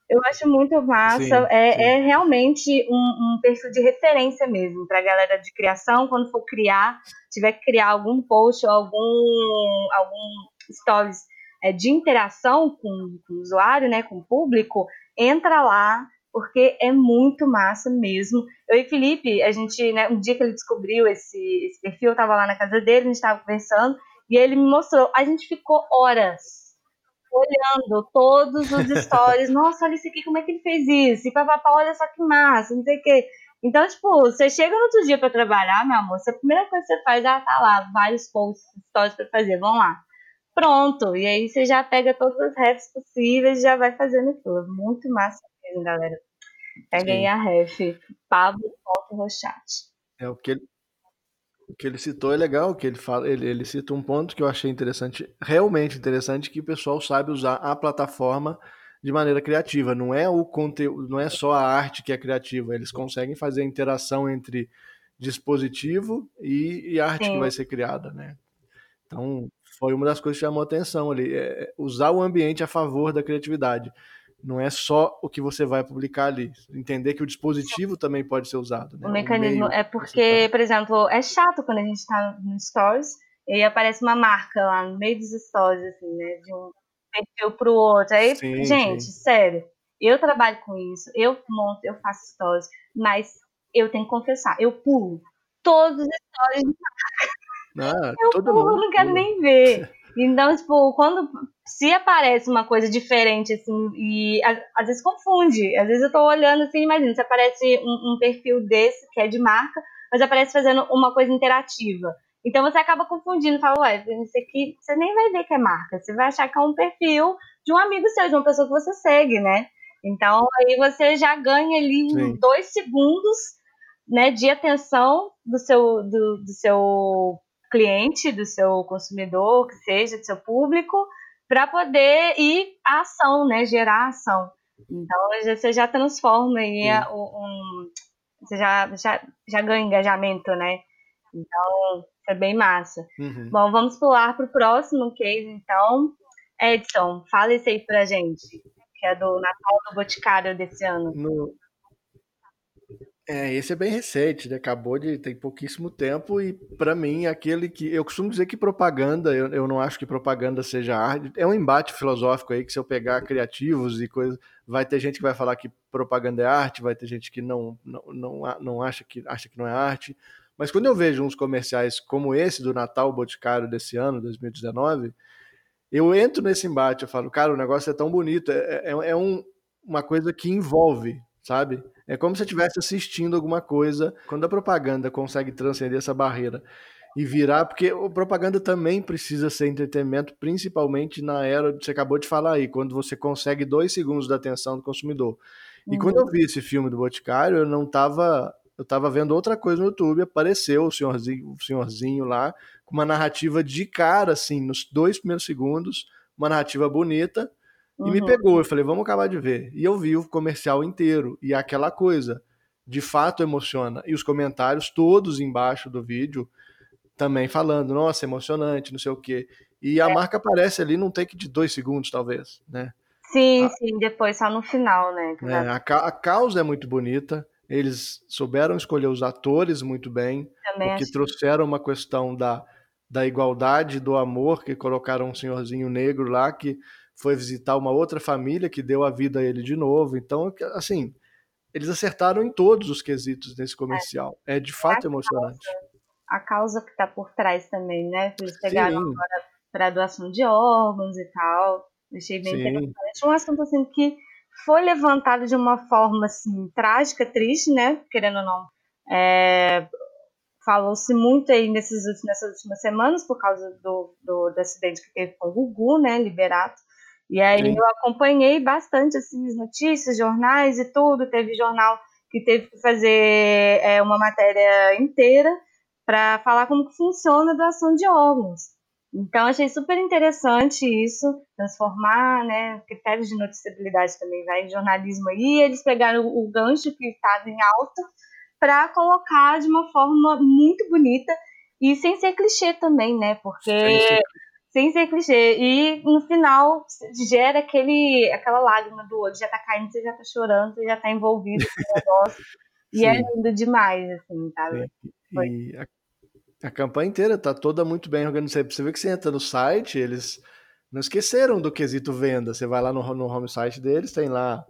Eu acho muito massa. Sim, é, sim. é, realmente um, um, perfil de referência mesmo para a galera de criação. Quando for criar, tiver que criar algum post ou algum, algum stories é, de interação com, com o usuário, né, com o público, entra lá, porque é muito massa mesmo. Eu e Felipe, a gente, né, um dia que ele descobriu esse, esse perfil, eu estava lá na casa dele, a gente estava conversando, e ele me mostrou. A gente ficou horas olhando todos os stories. <laughs> Nossa, olha isso aqui, como é que ele fez isso? E papapá, olha só que massa, não sei o quê. Então, tipo, você chega no outro dia para trabalhar, meu amor, a primeira coisa que você faz é, ah, tá lá, vários posts, stories para fazer, vamos lá pronto. E aí você já pega todas as refs possíveis e já vai fazendo aquilo. Muito massa mesmo, galera. Pega aí a ref, Pablo Rochat. É o que ele, o que ele citou é legal, que ele fala, ele, ele cita um ponto que eu achei interessante, realmente interessante, que o pessoal sabe usar a plataforma de maneira criativa. Não é o conteúdo, não é só a arte que é criativa. Eles conseguem fazer a interação entre dispositivo e, e arte Sim. que vai ser criada, né? Então, foi uma das coisas que chamou atenção ali. É usar o ambiente a favor da criatividade. Não é só o que você vai publicar ali. Entender que o dispositivo também pode ser usado. Né? O mecanismo o é porque, tá... por exemplo, é chato quando a gente está no Stories e aparece uma marca lá no meio dos Stories, assim, né? De um perfil para o outro. Aí, sim, gente, sim. sério, eu trabalho com isso, eu monto, eu faço Stories, mas eu tenho que confessar, eu pulo todos os Stories de marca. Ah, eu todo mundo não quero nem ver. Então, tipo, quando se aparece uma coisa diferente, assim, e às vezes confunde. Às vezes eu tô olhando assim, imagina, se aparece um, um, perfil desse, que é de marca, mas aparece fazendo uma coisa interativa. Então você acaba confundindo, fala, ué, isso aqui você nem vai ver que é marca, você vai achar que é um perfil de um amigo seu, de uma pessoa que você segue, né? Então aí você já ganha ali Sim. dois segundos né, de atenção do seu, do, do seu cliente, do seu consumidor, que seja do seu público, para poder ir à ação, né? Gerar ação. Então você já transforma aí um, você já, já, já ganha engajamento, né? Então, é bem massa. Uhum. Bom, vamos pular para o próximo case, então. Edson, fala isso aí pra gente, que é do Natal do Boticário desse ano. No, é, esse é bem recente, né? Acabou de tem pouquíssimo tempo e para mim aquele que eu costumo dizer que propaganda, eu, eu não acho que propaganda seja arte, é um embate filosófico aí que se eu pegar criativos e coisas, vai ter gente que vai falar que propaganda é arte, vai ter gente que não não, não, não acha que acha que não é arte. Mas quando eu vejo uns comerciais como esse do Natal Boticário desse ano, 2019, eu entro nesse embate, eu falo, cara, o negócio é tão bonito, é, é, é um, uma coisa que envolve, sabe? É como se eu estivesse assistindo alguma coisa. Quando a propaganda consegue transcender essa barreira e virar, porque a propaganda também precisa ser entretenimento, principalmente na era que você acabou de falar aí, quando você consegue dois segundos da atenção do consumidor. E uhum. quando eu vi esse filme do Boticário, eu não estava eu estava vendo outra coisa no YouTube, apareceu o senhorzinho, o senhorzinho lá, com uma narrativa de cara, assim, nos dois primeiros segundos, uma narrativa bonita, e me uhum. pegou. Eu falei, vamos acabar de ver. E eu vi o comercial inteiro. E aquela coisa, de fato emociona. E os comentários todos embaixo do vídeo também falando, nossa, emocionante, não sei o quê. E a é. marca aparece ali num take de dois segundos, talvez, né? Sim, a, sim, depois só no final, né? É, a, a causa é muito bonita. Eles souberam escolher os atores muito bem, também porque trouxeram uma questão da, da igualdade, do amor, que colocaram um senhorzinho negro lá que foi visitar uma outra família que deu a vida a ele de novo. Então, assim, eles acertaram em todos os quesitos nesse comercial. É, é de fato a emocionante. Causa, a causa que está por trás também, né? Eles pegaram Sim. agora para doação de órgãos e tal. Achei bem Sim. interessante. Um assunto assim que foi levantado de uma forma assim trágica, triste, né? Querendo ou não. É, falou-se muito aí nesses, nessas últimas semanas por causa do, do, do acidente que teve com o Gugu, né? Liberato. E aí Sim. eu acompanhei bastante assim, as notícias, jornais e tudo. Teve jornal que teve que fazer é, uma matéria inteira para falar como que funciona a doação de órgãos. Então achei super interessante isso, transformar, né, critérios de noticiabilidade também vai em jornalismo aí. Eles pegaram o gancho que estava em alta para colocar de uma forma muito bonita e sem ser clichê também, né? Porque sem ser clichê. E no final gera aquele, aquela lágrima do olho, já tá caindo, você já tá chorando, você já tá envolvido com o <laughs> negócio. e é lindo demais, assim, sabe? E, a, a, campanha inteira tá toda muito bem organizada. Você vê que você entra no site, eles não esqueceram do quesito venda. Você vai lá no, no home site deles, tem lá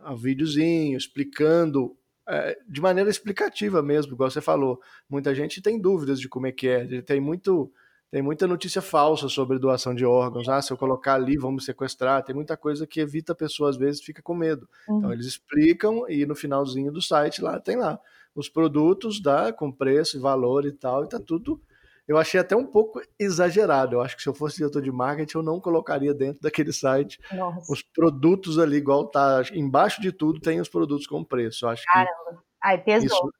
um videozinho explicando é, de maneira explicativa mesmo, igual você falou. Muita gente tem dúvidas de como é que é, tem muito tem muita notícia falsa sobre doação de órgãos. Ah, se eu colocar ali, vamos sequestrar. Tem muita coisa que evita a pessoa, às vezes, fica com medo. Então, uhum. Então, eles explicam e no finalzinho do site lá tem lá os produtos dá com preço e valor e tal, e tá tudo. Eu achei até um pouco exagerado. Eu acho que se eu fosse diretor de marketing, eu não colocaria dentro daquele site Nossa. os produtos ali, igual tá. Embaixo de tudo tem os produtos com preço. Eu acho Caramba. Ai, pesou. Isso,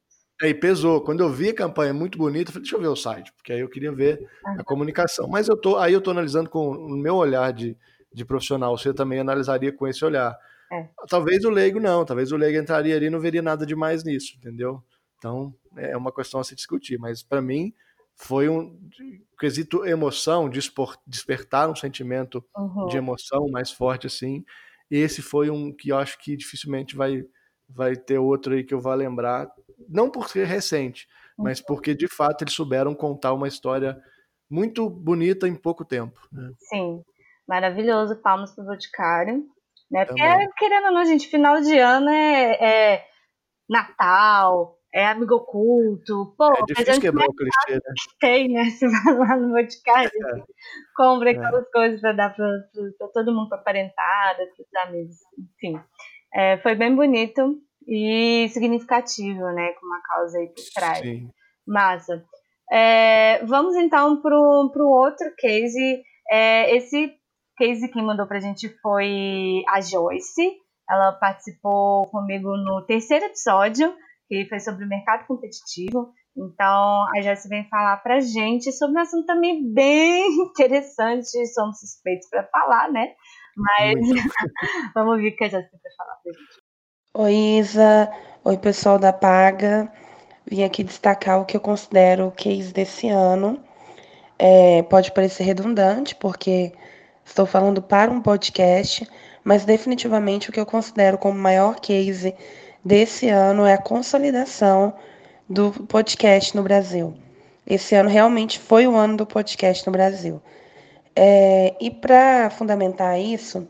Aí pesou. Quando eu vi a campanha muito bonita, eu falei, deixa eu ver o site, porque aí eu queria ver a comunicação. Mas eu tô, aí eu tô analisando com o meu olhar de, de profissional. Você também analisaria com esse olhar. É. Talvez o leigo não, talvez o leigo entraria ali e não veria nada demais nisso, entendeu? Então é uma questão a se discutir. Mas para mim foi um quesito emoção, despertar um sentimento uhum. de emoção mais forte assim. Esse foi um que eu acho que dificilmente vai vai ter outro aí que eu vá lembrar não por ser recente, mas uhum. porque de fato eles souberam contar uma história muito bonita em pouco tempo. Né? Sim, maravilhoso. Palmas para o Boticário. Né? Porque, querendo ou não, gente, final de ano é, é Natal, é amigo oculto. Pô, é difícil quebrar o clichê, né? <laughs> Tem, né? Você vai lá no Boticário, é. compra é. aquelas é. coisas para dar para todo mundo, para parentada, para os amigos, enfim. É, foi bem bonito e significativo, né, com uma causa aí por trás. Sim. Massa. É, vamos então para o outro case. É, esse case que mandou para a gente foi a Joyce. Ela participou comigo no terceiro episódio, que foi sobre o mercado competitivo. Então, a Jéssica vem falar pra gente sobre um assunto também bem <laughs> interessante, somos suspeitos para falar, né? Mas <laughs> vamos ouvir o que a Jéssica vai falar pra gente. Oi, Isa. Oi, pessoal da Paga. Vim aqui destacar o que eu considero o case desse ano. É, pode parecer redundante, porque estou falando para um podcast, mas definitivamente o que eu considero como maior case desse ano é a consolidação do podcast no Brasil. Esse ano realmente foi o ano do podcast no Brasil. É, e para fundamentar isso,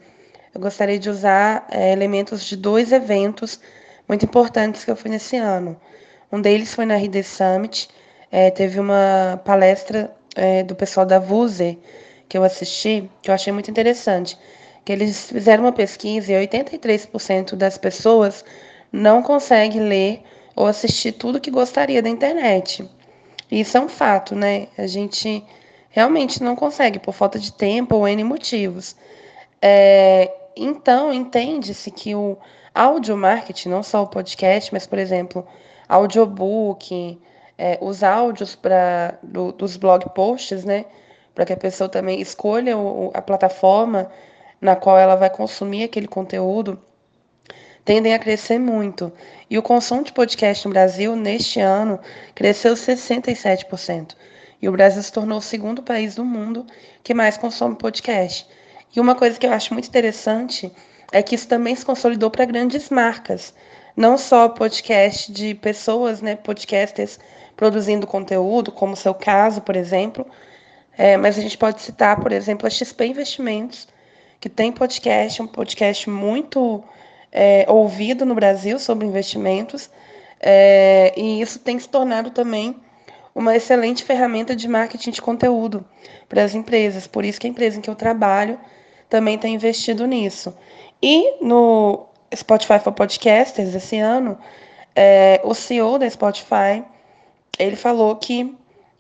eu gostaria de usar é, elementos de dois eventos muito importantes que eu fui nesse ano. Um deles foi na RD Summit, é, teve uma palestra é, do pessoal da Vuse que eu assisti, que eu achei muito interessante, que eles fizeram uma pesquisa e 83% das pessoas não consegue ler ou assistir tudo que gostaria da internet. Isso é um fato, né? A gente realmente não consegue por falta de tempo ou N motivos. É, então, entende-se que o áudio marketing, não só o podcast, mas, por exemplo, audiobook, é, os áudios pra, do, dos blog posts, né? Para que a pessoa também escolha o, a plataforma na qual ela vai consumir aquele conteúdo, tendem a crescer muito. E o consumo de podcast no Brasil, neste ano, cresceu 67%. E o Brasil se tornou o segundo país do mundo que mais consome podcast. E uma coisa que eu acho muito interessante é que isso também se consolidou para grandes marcas. Não só podcast de pessoas, né, podcasters produzindo conteúdo, como o seu caso, por exemplo, é, mas a gente pode citar, por exemplo, a XP Investimentos, que tem podcast, um podcast muito é, ouvido no Brasil sobre investimentos, é, e isso tem se tornado também uma excelente ferramenta de marketing de conteúdo para as empresas. Por isso que a empresa em que eu trabalho também tem investido nisso. E no Spotify for Podcasters, esse ano, é, o CEO da Spotify, ele falou que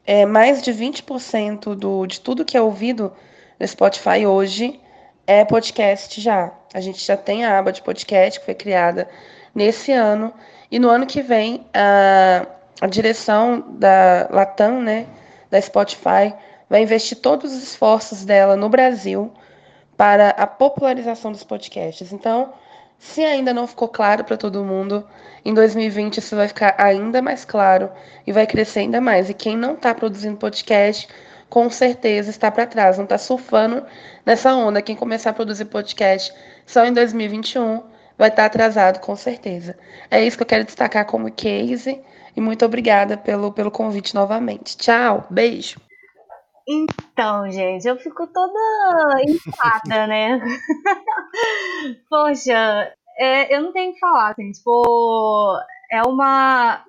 é, mais de 20% do, de tudo que é ouvido no Spotify hoje é podcast já. A gente já tem a aba de podcast que foi criada nesse ano. E no ano que vem, a, a direção da Latam, né, da Spotify, vai investir todos os esforços dela no Brasil para a popularização dos podcasts. Então, se ainda não ficou claro para todo mundo, em 2020 isso vai ficar ainda mais claro e vai crescer ainda mais. E quem não está produzindo podcast, com certeza está para trás, não está surfando nessa onda. Quem começar a produzir podcast só em 2021 vai estar tá atrasado, com certeza. É isso que eu quero destacar como case e muito obrigada pelo, pelo convite novamente. Tchau, beijo. Então, gente, eu fico toda enfada, né? <laughs> Poxa, é, eu não tenho que falar, assim, tipo, é uma.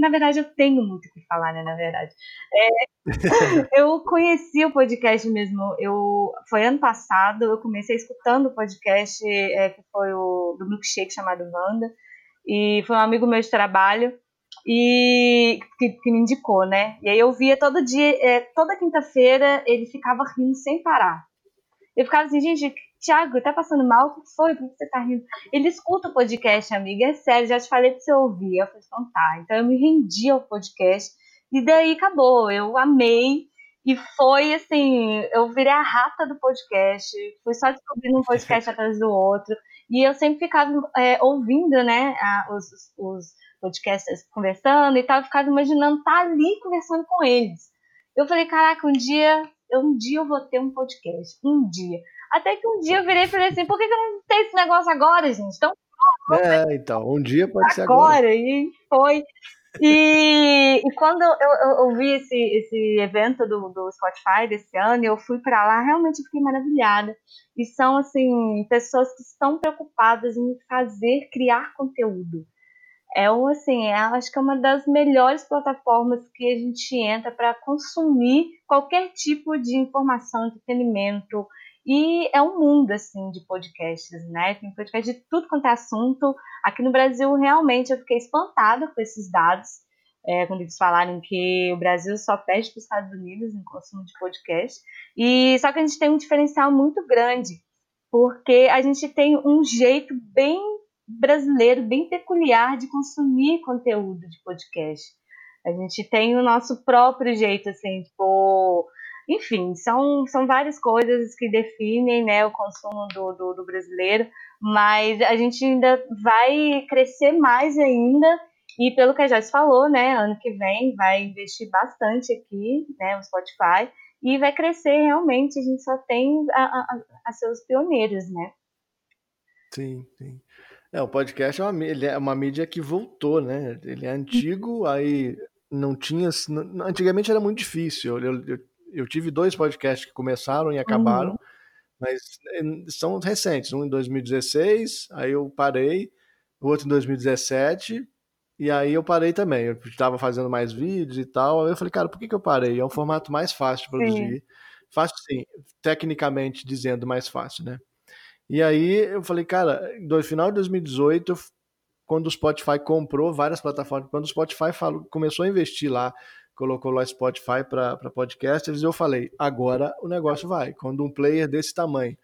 Na verdade, eu tenho muito o que falar, né? Na verdade. É, <laughs> eu conheci o podcast mesmo. Eu, foi ano passado, eu comecei escutando o podcast é, que foi o do milkshake chamado Wanda. E foi um amigo meu de trabalho e que, que, me indicou, né? E aí eu via todo dia, é, toda quinta-feira ele ficava rindo sem parar. Eu ficava assim, gente, Thiago, tá passando mal? O que foi? Por que você tá rindo? Ele escuta o podcast, amiga, é sério, já te falei pra você ouvir. Eu falei, então tá. Então eu me rendi ao podcast e daí acabou. Eu amei. E foi assim, eu virei a rata do podcast, fui só descobrindo um podcast atrás do outro. E eu sempre ficava é, ouvindo, né, os, os podcasters conversando e tal, eu ficava imaginando estar tá ali conversando com eles. Eu falei, caraca, um dia, um dia eu vou ter um podcast, um dia. Até que um dia eu virei e falei assim, por que, que eu não tenho esse negócio agora, gente? Então, é, então, um dia pode ser agora. Agora, e foi. E, e quando eu, eu, eu, vi esse, esse evento do, do Spotify desse ano, eu fui para lá, realmente fiquei maravilhada. E são, assim, pessoas que estão preocupadas em fazer, criar conteúdo é um assim, é, acho que é uma das melhores plataformas que a gente entra para consumir qualquer tipo de informação, entretenimento. E é um mundo assim de podcasts, né? Tem podcast de tudo quanto é assunto. Aqui no Brasil, realmente, eu fiquei espantada com esses dados. É, quando eles falaram que o Brasil só perde para os Estados Unidos em consumo de podcast. E só que a gente tem um diferencial muito grande, porque a gente tem um jeito bem brasileiro bem peculiar de consumir conteúdo de podcast. A gente tem o nosso próprio jeito, assim, tipo. Enfim, são, são várias coisas que definem né, o consumo do, do, do brasileiro, mas a gente ainda vai crescer mais ainda e pelo que a Joyce falou, né, ano que vem vai investir bastante aqui, né, o Spotify, e vai crescer realmente, a gente só tem a, a, a seus pioneiros, né? Sim, sim. É, o podcast é uma, ele é uma mídia que voltou, né? Ele é antigo, aí não tinha. Antigamente era muito difícil. Eu, eu, eu tive dois podcasts que começaram e acabaram, uhum. mas eh, são recentes. Um em 2016, aí eu parei, o outro em 2017, e aí eu parei também. Eu estava fazendo mais vídeos e tal. Aí eu falei, cara, por que, que eu parei? É um formato mais fácil de produzir. Sim. Fácil sim, tecnicamente dizendo mais fácil, né? E aí eu falei, cara, no final de 2018, quando o Spotify comprou várias plataformas, quando o Spotify falou, começou a investir lá, colocou lá Spotify para podcasters, eu falei, agora o negócio vai. Quando um player desse tamanho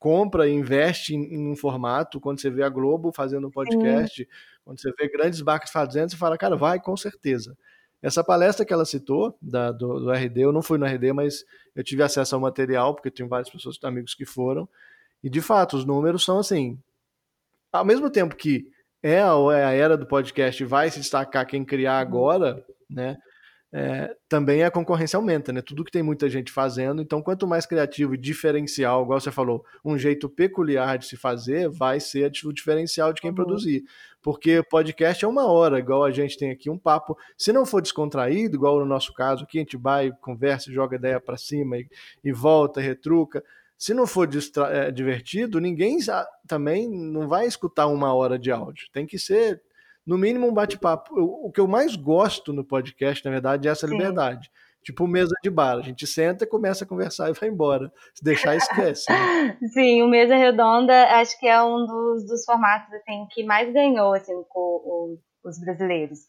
compra e investe em, em, um formato, quando você vê a Globo fazendo um podcast, Sim. quando você vê grandes marcas fazendo, você fala, cara, vai com certeza. Essa palestra que ela citou, da, do, do, RD, eu não fui no RD, mas eu tive acesso ao material, porque tenho várias pessoas, amigos que foram, e de fato, os números são assim. Ao mesmo tempo que é a, é era do podcast vai se destacar quem criar uhum. agora, né? É, também a concorrência aumenta, né? Tudo que tem muita gente fazendo, então quanto mais criativo e diferencial, igual você falou, um jeito peculiar de se fazer, vai ser o diferencial de quem uhum. produzir. Porque podcast é uma hora, igual a gente tem aqui um papo. Se não for descontraído, igual no nosso caso, aqui a gente vai, conversa, joga ideia para cima e, e volta, retruca. Se não for é, divertido, ninguém também não vai escutar uma hora de áudio. Tem que ser, no mínimo, um bate-papo. O que eu mais gosto no podcast, na verdade, é essa Sim. liberdade. Tipo mesa de bar. A gente senta, começa a conversar e vai embora. Se deixar, esquece. Né? <laughs> Sim, o Mesa Redonda acho que é um dos, dos formatos assim, que mais ganhou assim, com, os brasileiros.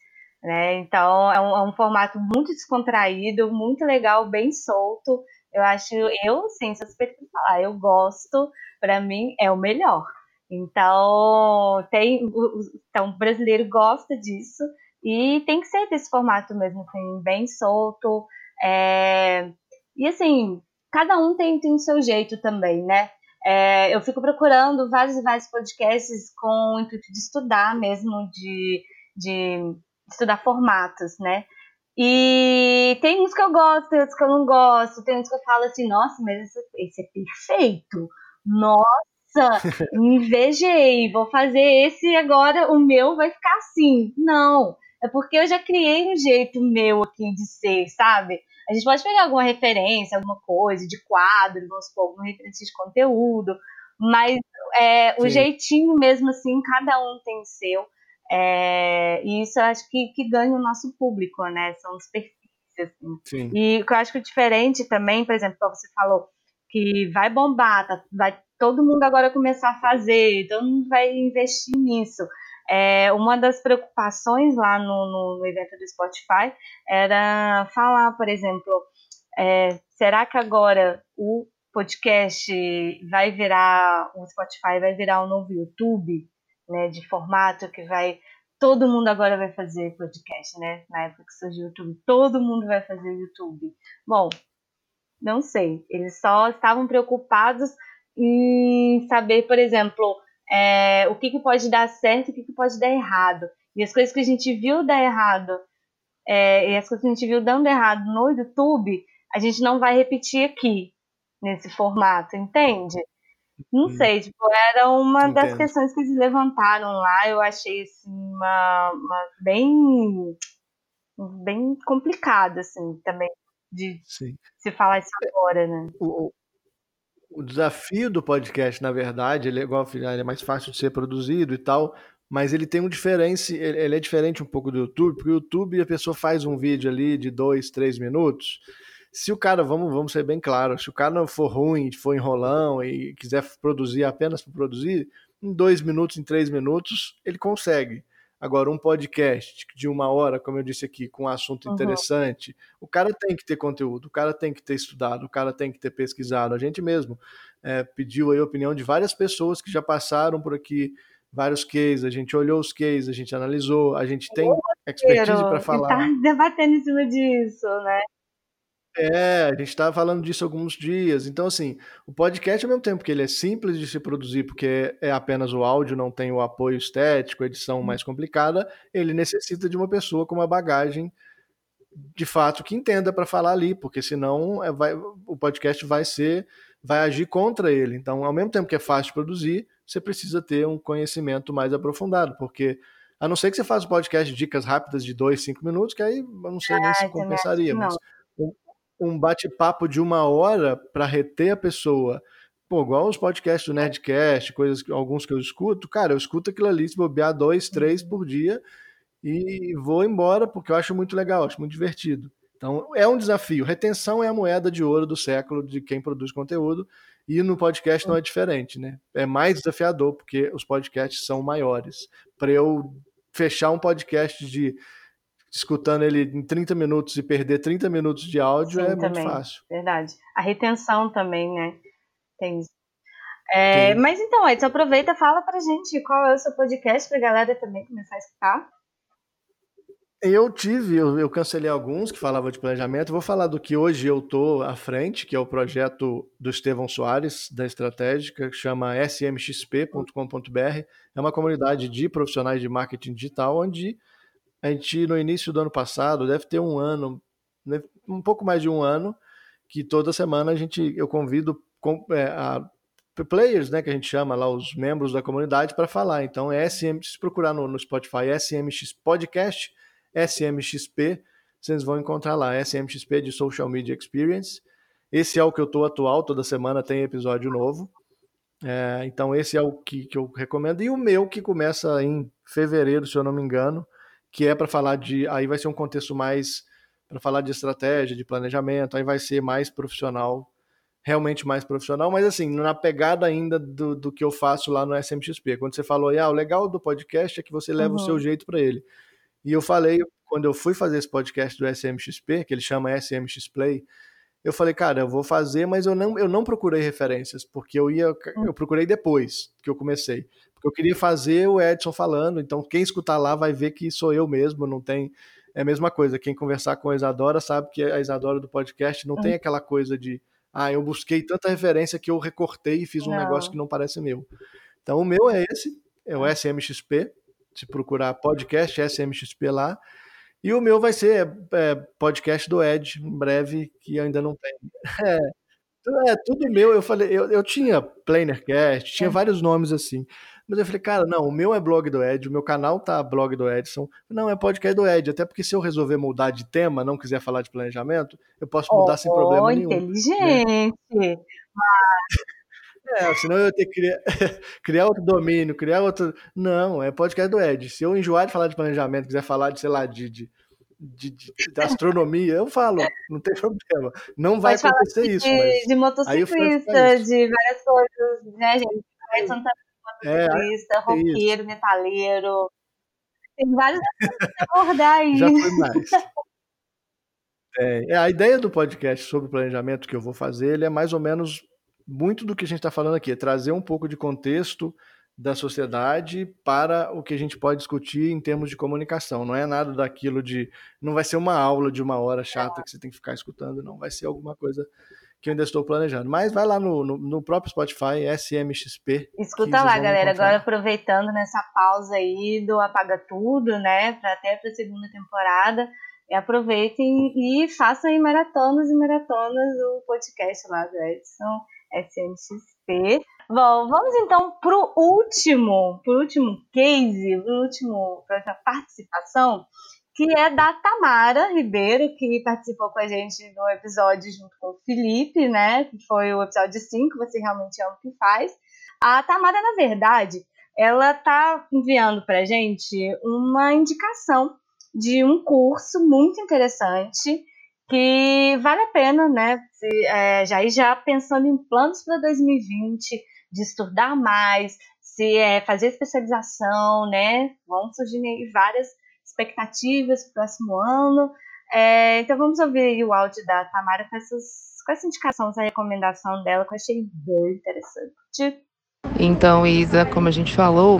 Né? Então, é um, é um formato muito descontraído, muito legal, bem solto. Eu acho, eu, sim, suspeito de falar, eu gosto, para mim é o melhor. Então, tem, então, o brasileiro gosta disso e tem que ser desse formato mesmo, assim, bem solto. É, e assim, cada um tem, tem o seu jeito também, né? É, eu fico procurando vários e vários podcasts com o intuito de estudar mesmo, de, de estudar formatos, né? E tem uns que eu gosto, tem outros que eu não gosto, tem uns que eu falo assim, nossa, mas esse, esse é perfeito. Nossa, <laughs> invejei, vou fazer esse agora, o meu vai ficar assim. Não, é porque eu já criei um jeito meu aqui de ser, sabe? A gente pode pegar alguma referência, alguma coisa de quadro, vamos supor, alguma referência de conteúdo, mas é, o jeitinho mesmo assim, cada um tem seu. É, e isso eu acho que, que ganha o nosso público, né? São os perfis. Assim. E o que eu acho que é diferente também, por exemplo, como você falou, que vai bombar, tá, vai todo mundo agora começar a fazer, todo mundo vai investir nisso. É, uma das preocupações lá no, no, no, evento do Spotify era falar, por exemplo, é, será que agora o podcast vai virar, o Spotify vai virar o um novo YouTube? Né, de formato que vai todo mundo agora vai fazer podcast, né? Na época que surgiu o YouTube, todo mundo vai fazer YouTube. Bom, não sei. Eles só estavam preocupados em saber, por exemplo, é, o que, que pode dar certo e o que, que pode dar errado. E as coisas que a gente viu dar errado, é, e as coisas que a gente viu dando errado no YouTube, a gente não vai repetir aqui, nesse formato, entende? Não hum. sei, tipo, era uma Entendo. das questões que eles levantaram lá, eu achei assim, uma, uma bem, bem complicado, assim, também de Sim. se falar isso agora, né? O, o desafio do podcast, na verdade, ele é igual ele é mais fácil de ser produzido e tal, mas ele tem um diferente, ele é diferente um pouco do YouTube, porque o YouTube a pessoa faz um vídeo ali de dois, três minutos, se o cara, vamos, vamos ser bem claros, se o cara não for ruim, for enrolão e quiser produzir apenas para produzir, em dois minutos, em três minutos, ele consegue. Agora, um podcast de uma hora, como eu disse aqui, com um assunto uhum. interessante, o cara tem que ter conteúdo, o cara tem que ter estudado, o cara tem que ter pesquisado. A gente mesmo é, pediu a opinião de várias pessoas que já passaram por aqui, vários cases, a gente olhou os cases, a gente analisou, a gente tem expertise para falar. Tá <laughs> debatendo em cima disso, né? É, a gente está falando disso há alguns dias. Então, assim, o podcast, ao mesmo tempo que ele é simples de se produzir, porque é apenas o áudio, não tem o apoio estético, edição mais complicada, ele necessita de uma pessoa com uma bagagem de fato que entenda para falar ali, porque senão é, vai, o podcast vai ser, vai agir contra ele. Então, ao mesmo tempo que é fácil de produzir, você precisa ter um conhecimento mais aprofundado, porque a não ser que você faça um podcast de dicas rápidas de dois, cinco minutos, que aí eu não sei nem se compensaria, mas um, um bate-papo de uma hora para reter a pessoa. Pô, igual os podcasts do Nerdcast, coisas, alguns que eu escuto, cara, eu escuto aquilo ali, se bobear dois, três uhum. por dia, e vou embora porque eu acho muito legal, acho muito divertido. Então é um desafio. Retenção é a moeda de ouro do século de quem produz conteúdo e no podcast não é diferente, né? É mais desafiador porque os podcasts são maiores. Para eu fechar um podcast de escutando ele em 30 minutos e perder 30 minutos de áudio Sim, é também. muito fácil. Verdade. A retenção também, né? Tem. É, mas então, Edson, aproveita fala pra gente qual é o seu podcast pra galera também começar a escutar. Eu tive, eu, eu, cancelei alguns que falavam de planejamento. Vou falar do que hoje eu estou à frente, que é o projeto do Estevão Soares, da Estratégica, que chama smxp.com.br. É uma comunidade de profissionais de marketing digital, onde a gente, no início do ano passado, deve ter um ano, um pouco mais de um ano, que toda semana a gente, eu convido é, a players, né, que a gente chama lá, os membros da comunidade, para falar. Então, é SM, se procurar no, no Spotify, SMX Podcast SMXP, vocês vão encontrar lá, SMXP de Social Media Experience. Esse é o que eu estou atual, toda semana tem episódio novo. É, então esse é o que, que eu recomendo. E o meu que começa em fevereiro, se eu não me engano, que é para falar de. Aí vai ser um contexto mais para falar de estratégia, de planejamento, aí vai ser mais profissional, realmente mais profissional, mas assim, na pegada ainda do, do que eu faço lá no SMXP. Quando você falou, ah, o legal do podcast é que você leva uhum. o seu jeito para ele. E eu falei, quando eu fui fazer esse podcast do SMXP, que ele chama SMX Play, eu falei, cara, eu vou fazer, mas eu não, eu não procurei referências, porque eu ia, hum. eu procurei depois que eu comecei. Porque eu queria fazer o Edson falando, então quem escutar lá vai ver que sou eu mesmo, não tem. É a mesma coisa, quem conversar com a Isadora sabe que a Isadora do podcast não tem hum. aquela coisa de, ah, eu busquei tanta referência que eu recortei e fiz um não. negócio que não parece meu. Então o meu é esse, é o SMXP, se procurar podcast SMXP lá. E o meu vai ser é, podcast do Ed, em breve, que ainda não tem. <laughs> É, é tudo meu. Eu falei, eu, eu tinha Planercast, tinha é. vários nomes assim. Mas eu falei, cara, não, o meu é blog do Ed, o meu canal tá blog do Edson. Não, é podcast do Ed, até porque se eu resolver mudar de tema, não quiser falar de planejamento, eu posso mudar oh, sem problema nenhum. Né? Inteligente. Né? É, senão eu ia ter que criar, <laughs> criar outro domínio, criar outro. Não, é podcast do Ed. Se eu enjoar de falar de planejamento, quiser falar de, sei lá, de, de, de, de astronomia, eu falo, não tem <laughs> problema. Não vai Pode acontecer de, isso. Mas... De motociclista, de várias coisas, né, gente? Edson tá é, motociclista, é, roqueiro, metaleiro. Tem vários pra abordar aí. <laughs> Já foi mais. É, a ideia do podcast sobre planejamento que eu vou fazer, ele é mais ou menos muito do que a gente está falando aqui, é trazer um pouco de contexto da sociedade para o que a gente pode discutir em termos de comunicação. Não é nada daquilo de. Não vai ser uma aula de uma hora chata que você tem que ficar escutando, não. Vai ser alguma coisa que eu ainda estou planejando. Mas vai lá no, no, no próprio Spotify, SMXP. Escuta lá, galera. Agora aproveitando nessa pausa aí do Apaga Tudo, né? Para até para a segunda temporada. E aproveitem e façam aí maratonas e maratonas o podcast lá do Edson SNXP. Bom, vamos então para o último, pro último case, para último para essa participação, que é da Tamara Ribeiro, que participou com a gente no episódio junto com o Felipe, né? Que foi o episódio 5, você realmente ama o que faz. A Tamara, na verdade, ela tá enviando para a gente uma indicação de um curso muito interessante que vale a pena, né? Se, é, já já pensando em planos para 2020, de estudar mais, se é, fazer especialização, né? Vão surgindo aí várias expectativas para o próximo ano. É, então vamos ouvir o áudio da Tamara com essas, com essa indicação, essa recomendação dela, que eu achei bem interessante. Então, Isa, como a gente falou,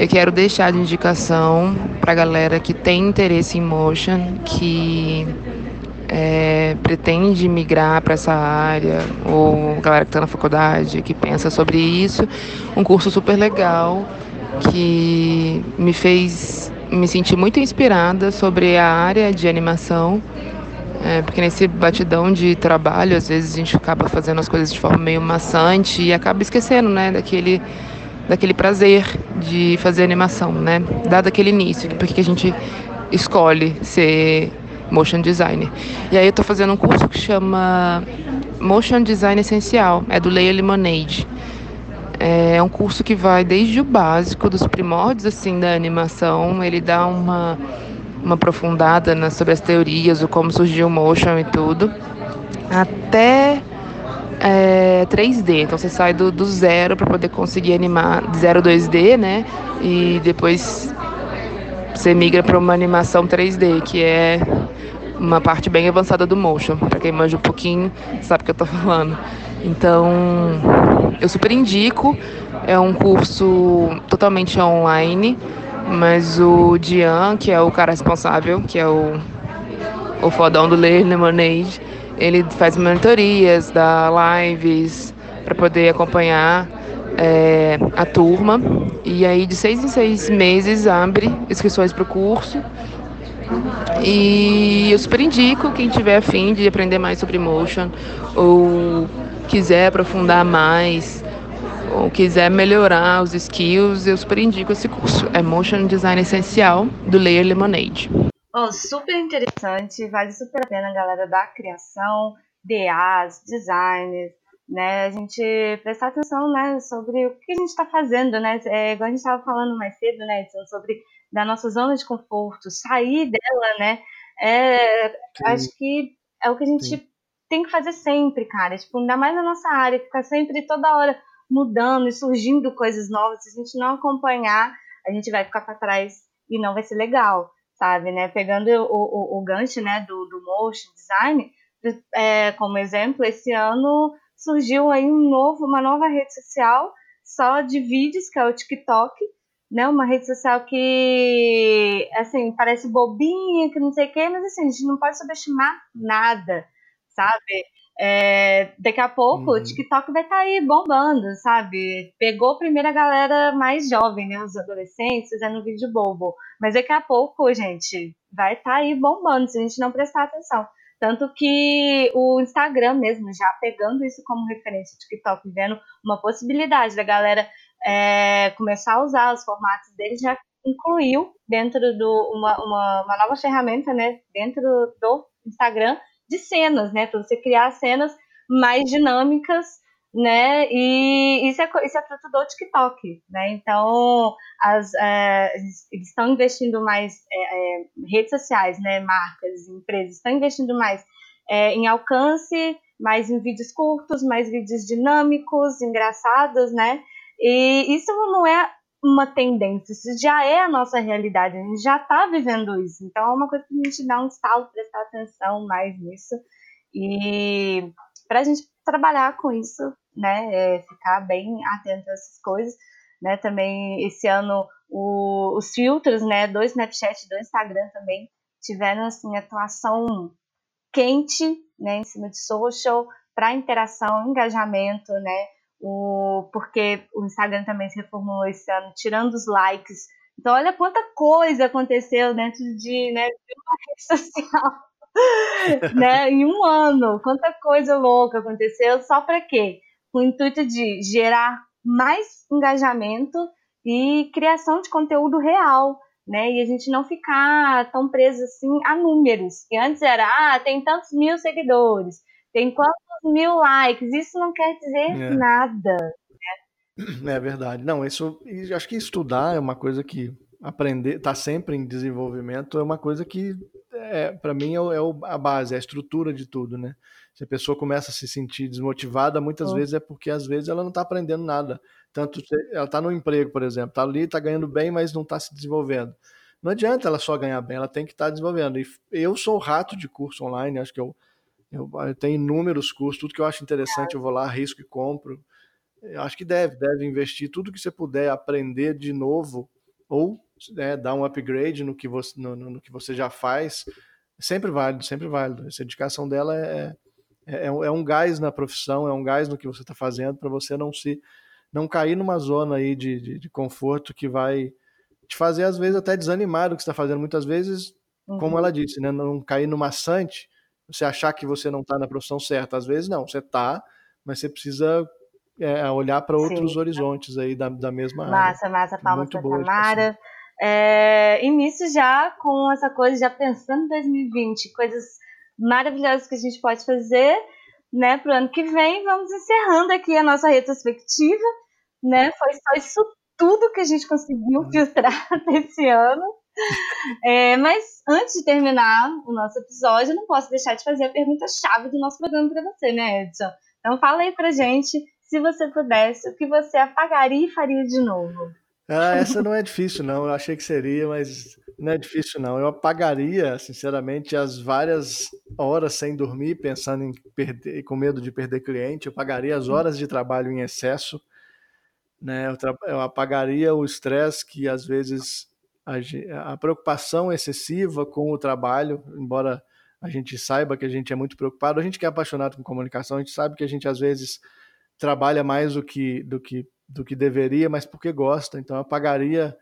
Eu quero deixar de indicação para a galera que tem interesse em motion, que é, pretende migrar para essa área, ou galera que está na faculdade, que pensa sobre isso, um curso super legal que me fez me sentir muito inspirada sobre a área de animação. É, porque nesse batidão de trabalho, às vezes a gente acaba fazendo as coisas de forma meio maçante e acaba esquecendo, né, daquele daquele prazer de fazer animação, né? Dado aquele início, porque a gente escolhe ser motion designer. E aí eu estou fazendo um curso que chama Motion Design Essencial, é do Leia Lemonade. É um curso que vai desde o básico, dos primórdios assim da animação, ele dá uma uma aprofundada na, sobre as teorias, o como surgiu o motion e tudo, até é, 3D. Então você sai do, do zero para poder conseguir animar 0 2D, né? E depois você migra para uma animação 3D, que é uma parte bem avançada do motion. Para quem manja um pouquinho, sabe o que eu estou falando. Então, eu super indico. É um curso totalmente online, mas o Dian, que é o cara responsável, que é o, o fodão do Ler Lemonade, ele faz monitorias, dá lives para poder acompanhar é, a turma. E aí, de seis em seis meses, abre inscrições para o curso. E eu super indico quem tiver afim de aprender mais sobre motion ou quiser aprofundar mais ou quiser melhorar os skills, eu super indico esse curso. É Motion Design Essencial do Layer Lemonade. Oh, super interessante, vale super a pena, galera da criação, DAs, designers, né? A gente prestar atenção, né, sobre o que a gente está fazendo, né? É, igual a gente estava falando mais cedo, né, sobre da nossa zona de conforto, sair dela, né? É, acho que é o que a gente Sim. tem que fazer sempre, cara. Tipo, ainda mais na nossa área, ficar sempre toda hora mudando e surgindo coisas novas. Se a gente não acompanhar, a gente vai ficar para trás e não vai ser legal sabe, né? Pegando o, o, o gancho, né, do, do motion design, é, como exemplo, esse ano surgiu aí um novo, uma nova rede social só de vídeos, que é o TikTok, né? Uma rede social que, assim, parece bobinha, que não sei o quê, mas assim, a gente não pode subestimar nada, sabe? É, daqui a pouco uhum. o TikTok vai estar tá aí bombando, sabe? Pegou primeiro a galera mais jovem, né? Os adolescentes fazendo vídeo bobo. Mas daqui a pouco, gente, vai estar tá aí bombando se a gente não prestar atenção. Tanto que o Instagram mesmo, já pegando isso como referência, o TikTok, vendo uma possibilidade da galera é, começar a usar os formatos dele, já incluiu dentro do uma, uma, uma nova ferramenta, né? Dentro do Instagram de cenas, né? Para você criar cenas mais dinâmicas, né? E isso é, isso é fruto do TikTok, né? Então, as, é, eles estão investindo mais, é, é, redes sociais, né? Marcas, empresas estão investindo mais é, em alcance, mais em vídeos curtos, mais vídeos dinâmicos, engraçados, né? E isso não é uma tendência, isso já é a nossa realidade, a gente já está vivendo isso. Então é uma coisa que a gente dá um estalo, prestar atenção mais nisso e para a gente trabalhar com isso, né, é ficar bem atento a essas coisas, né, também esse ano o, os filtros, né, do Snapchat do Instagram também tiveram assim atuação quente, né, em cima de social para interação, engajamento, né, o, porque o Instagram também se reformulou esse ano, tirando os likes. Então, olha quanta coisa aconteceu dentro de, né, de uma <laughs> rede social. né, em um ano, quanta coisa louca aconteceu, só para quê? Com o intuito de gerar mais engajamento e criação de conteúdo real, né? E a gente não ficar tão preso assim a números. Que antes era, ah, tem tantos mil seguidores, tem quantos mil likes. Isso não quer dizer é. nada. Né? É verdade. Não, isso. Acho que estudar é uma coisa que aprender, tá sempre em desenvolvimento, é uma coisa que, é, para mim, é, é, a base, é a estrutura de tudo, né? Se a pessoa começa a se sentir desmotivada, muitas oh. vezes é porque às vezes ela não está aprendendo nada. Tanto ela está no emprego, por exemplo, está ali, está ganhando bem, mas não está se desenvolvendo. Não adianta ela só ganhar bem, ela tem que estar tá desenvolvendo. E eu sou rato de curso online, acho que eu eu, eu tenho inúmeros cursos, tudo que eu acho interessante eu vou lá, risco e compro. Eu acho que deve, deve investir tudo que você puder aprender de novo ou é, dar um upgrade no que você, no, no, que você já faz, sempre válido, sempre válido. Essa indicação dela é, é, é um gás na profissão, é um gás no que você está fazendo para você não se não cair numa zona aí de, de, de, conforto que vai te fazer às vezes até desanimar do que está fazendo. Muitas vezes, uhum. como ela disse, né, não cair no maçante, você achar que você não está na profissão certa. Às vezes não, você está, mas você precisa é, olhar para outros Sim. horizontes aí da, da mesma massa, área. Massa, massa, palmas para Tamara. É, início já com essa coisa, já pensando em 2020, coisas maravilhosas que a gente pode fazer, né, para o ano que vem. Vamos encerrando aqui a nossa retrospectiva, né? Foi só isso tudo que a gente conseguiu uhum. filtrar <laughs> desse ano. É, mas antes de terminar o nosso episódio, eu não posso deixar de fazer a pergunta-chave do nosso programa para você, né, Edson? Então fala aí pra gente, se você pudesse, o que você apagaria e faria de novo? Ah, essa não é difícil, não. Eu achei que seria, mas não é difícil, não. Eu apagaria, sinceramente, as várias horas sem dormir, pensando em perder, com medo de perder cliente. Eu apagaria as horas de trabalho em excesso. Né? Eu, eu apagaria o estresse que, às vezes, a, a preocupação excessiva com o trabalho, embora a gente saiba que a gente é muito preocupado, a gente que é apaixonado com comunicação, a gente sabe que a gente, às vezes, trabalha mais do que, do que do que deveria, mas porque gosta. Então, eu apagaria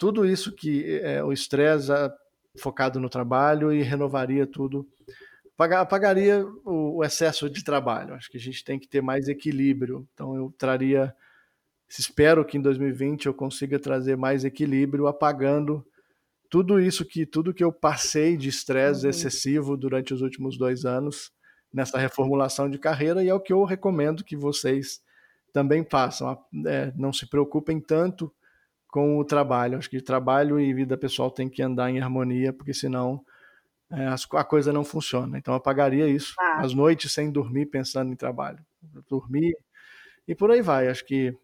tudo isso que é o estresse focado no trabalho e renovaria tudo. Apagaria o excesso de trabalho. Acho que a gente tem que ter mais equilíbrio. Então, eu traria. Espero que em 2020 eu consiga trazer mais equilíbrio, apagando tudo isso que tudo que eu passei de estresse uhum. excessivo durante os últimos dois anos nessa reformulação de carreira e é o que eu recomendo que vocês também façam. É, não se preocupem tanto com o trabalho. Acho que trabalho e vida pessoal tem que andar em harmonia, porque senão é, a coisa não funciona. Então, eu apagaria isso. Ah. As noites sem dormir, pensando em trabalho. Dormir e por aí vai. Acho que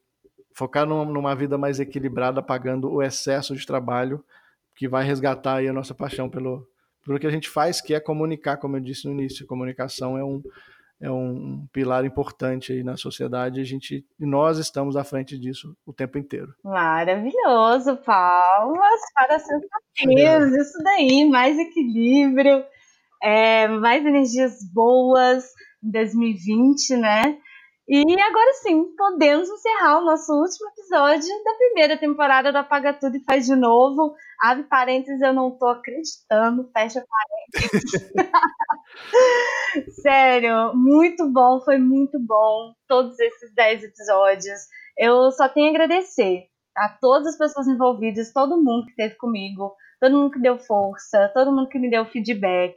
focar numa vida mais equilibrada, apagando o excesso de trabalho, que vai resgatar a nossa paixão pelo, pelo que a gente faz, que é comunicar, como eu disse no início. Comunicação é um é um pilar importante aí na sociedade. A gente, nós estamos à frente disso o tempo inteiro. Maravilhoso, palmas para seus parceiros. Isso daí, mais equilíbrio, é, mais energias boas em 2020, né? E agora sim, podemos encerrar o nosso último episódio da primeira temporada do Apaga Tudo e Faz de Novo. Abre parênteses, eu não tô acreditando, fecha parênteses. <laughs> Sério, muito bom, foi muito bom todos esses 10 episódios. Eu só tenho a agradecer a todas as pessoas envolvidas, todo mundo que esteve comigo, todo mundo que deu força, todo mundo que me deu feedback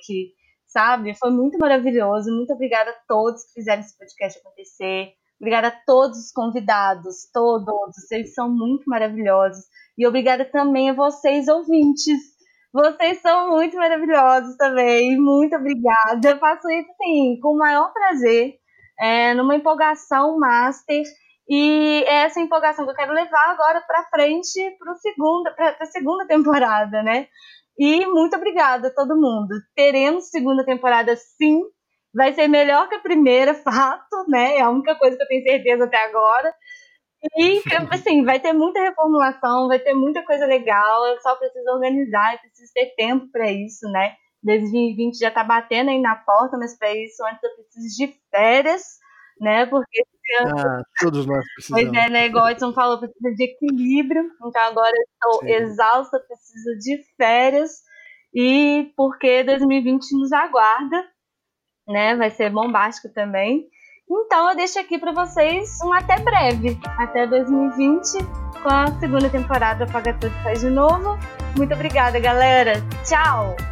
sabe? Foi muito maravilhoso. Muito obrigada a todos que fizeram esse podcast acontecer. Obrigada a todos os convidados, todos. Vocês são muito maravilhosos. E obrigada também a vocês, ouvintes. Vocês são muito maravilhosos também. Muito obrigada. Eu faço isso, sim, com o maior prazer. É, numa empolgação master. E é essa empolgação que eu quero levar agora para frente para segunda, a segunda temporada, né? E muito obrigada a todo mundo. Teremos segunda temporada sim. Vai ser melhor que a primeira, <laughs> fato, né? É a única coisa que eu tenho certeza até agora. E, assim, vai ter muita reformulação, vai ter muita coisa legal. Eu só preciso organizar, eu preciso ter tempo para isso, né? 2020 já tá batendo aí na porta, mas para isso antes eu preciso de férias, né? Porque ah, todos nós precisamos. Pois é, né? Igual o Edson falou, precisa de equilíbrio. Então agora eu estou Sim. exausta, preciso de férias. E porque 2020 nos aguarda, né? Vai ser bombástico também. Então eu deixo aqui para vocês um até breve. Até 2020, com a segunda temporada Paga Tudo Faz de Novo. Muito obrigada, galera. Tchau!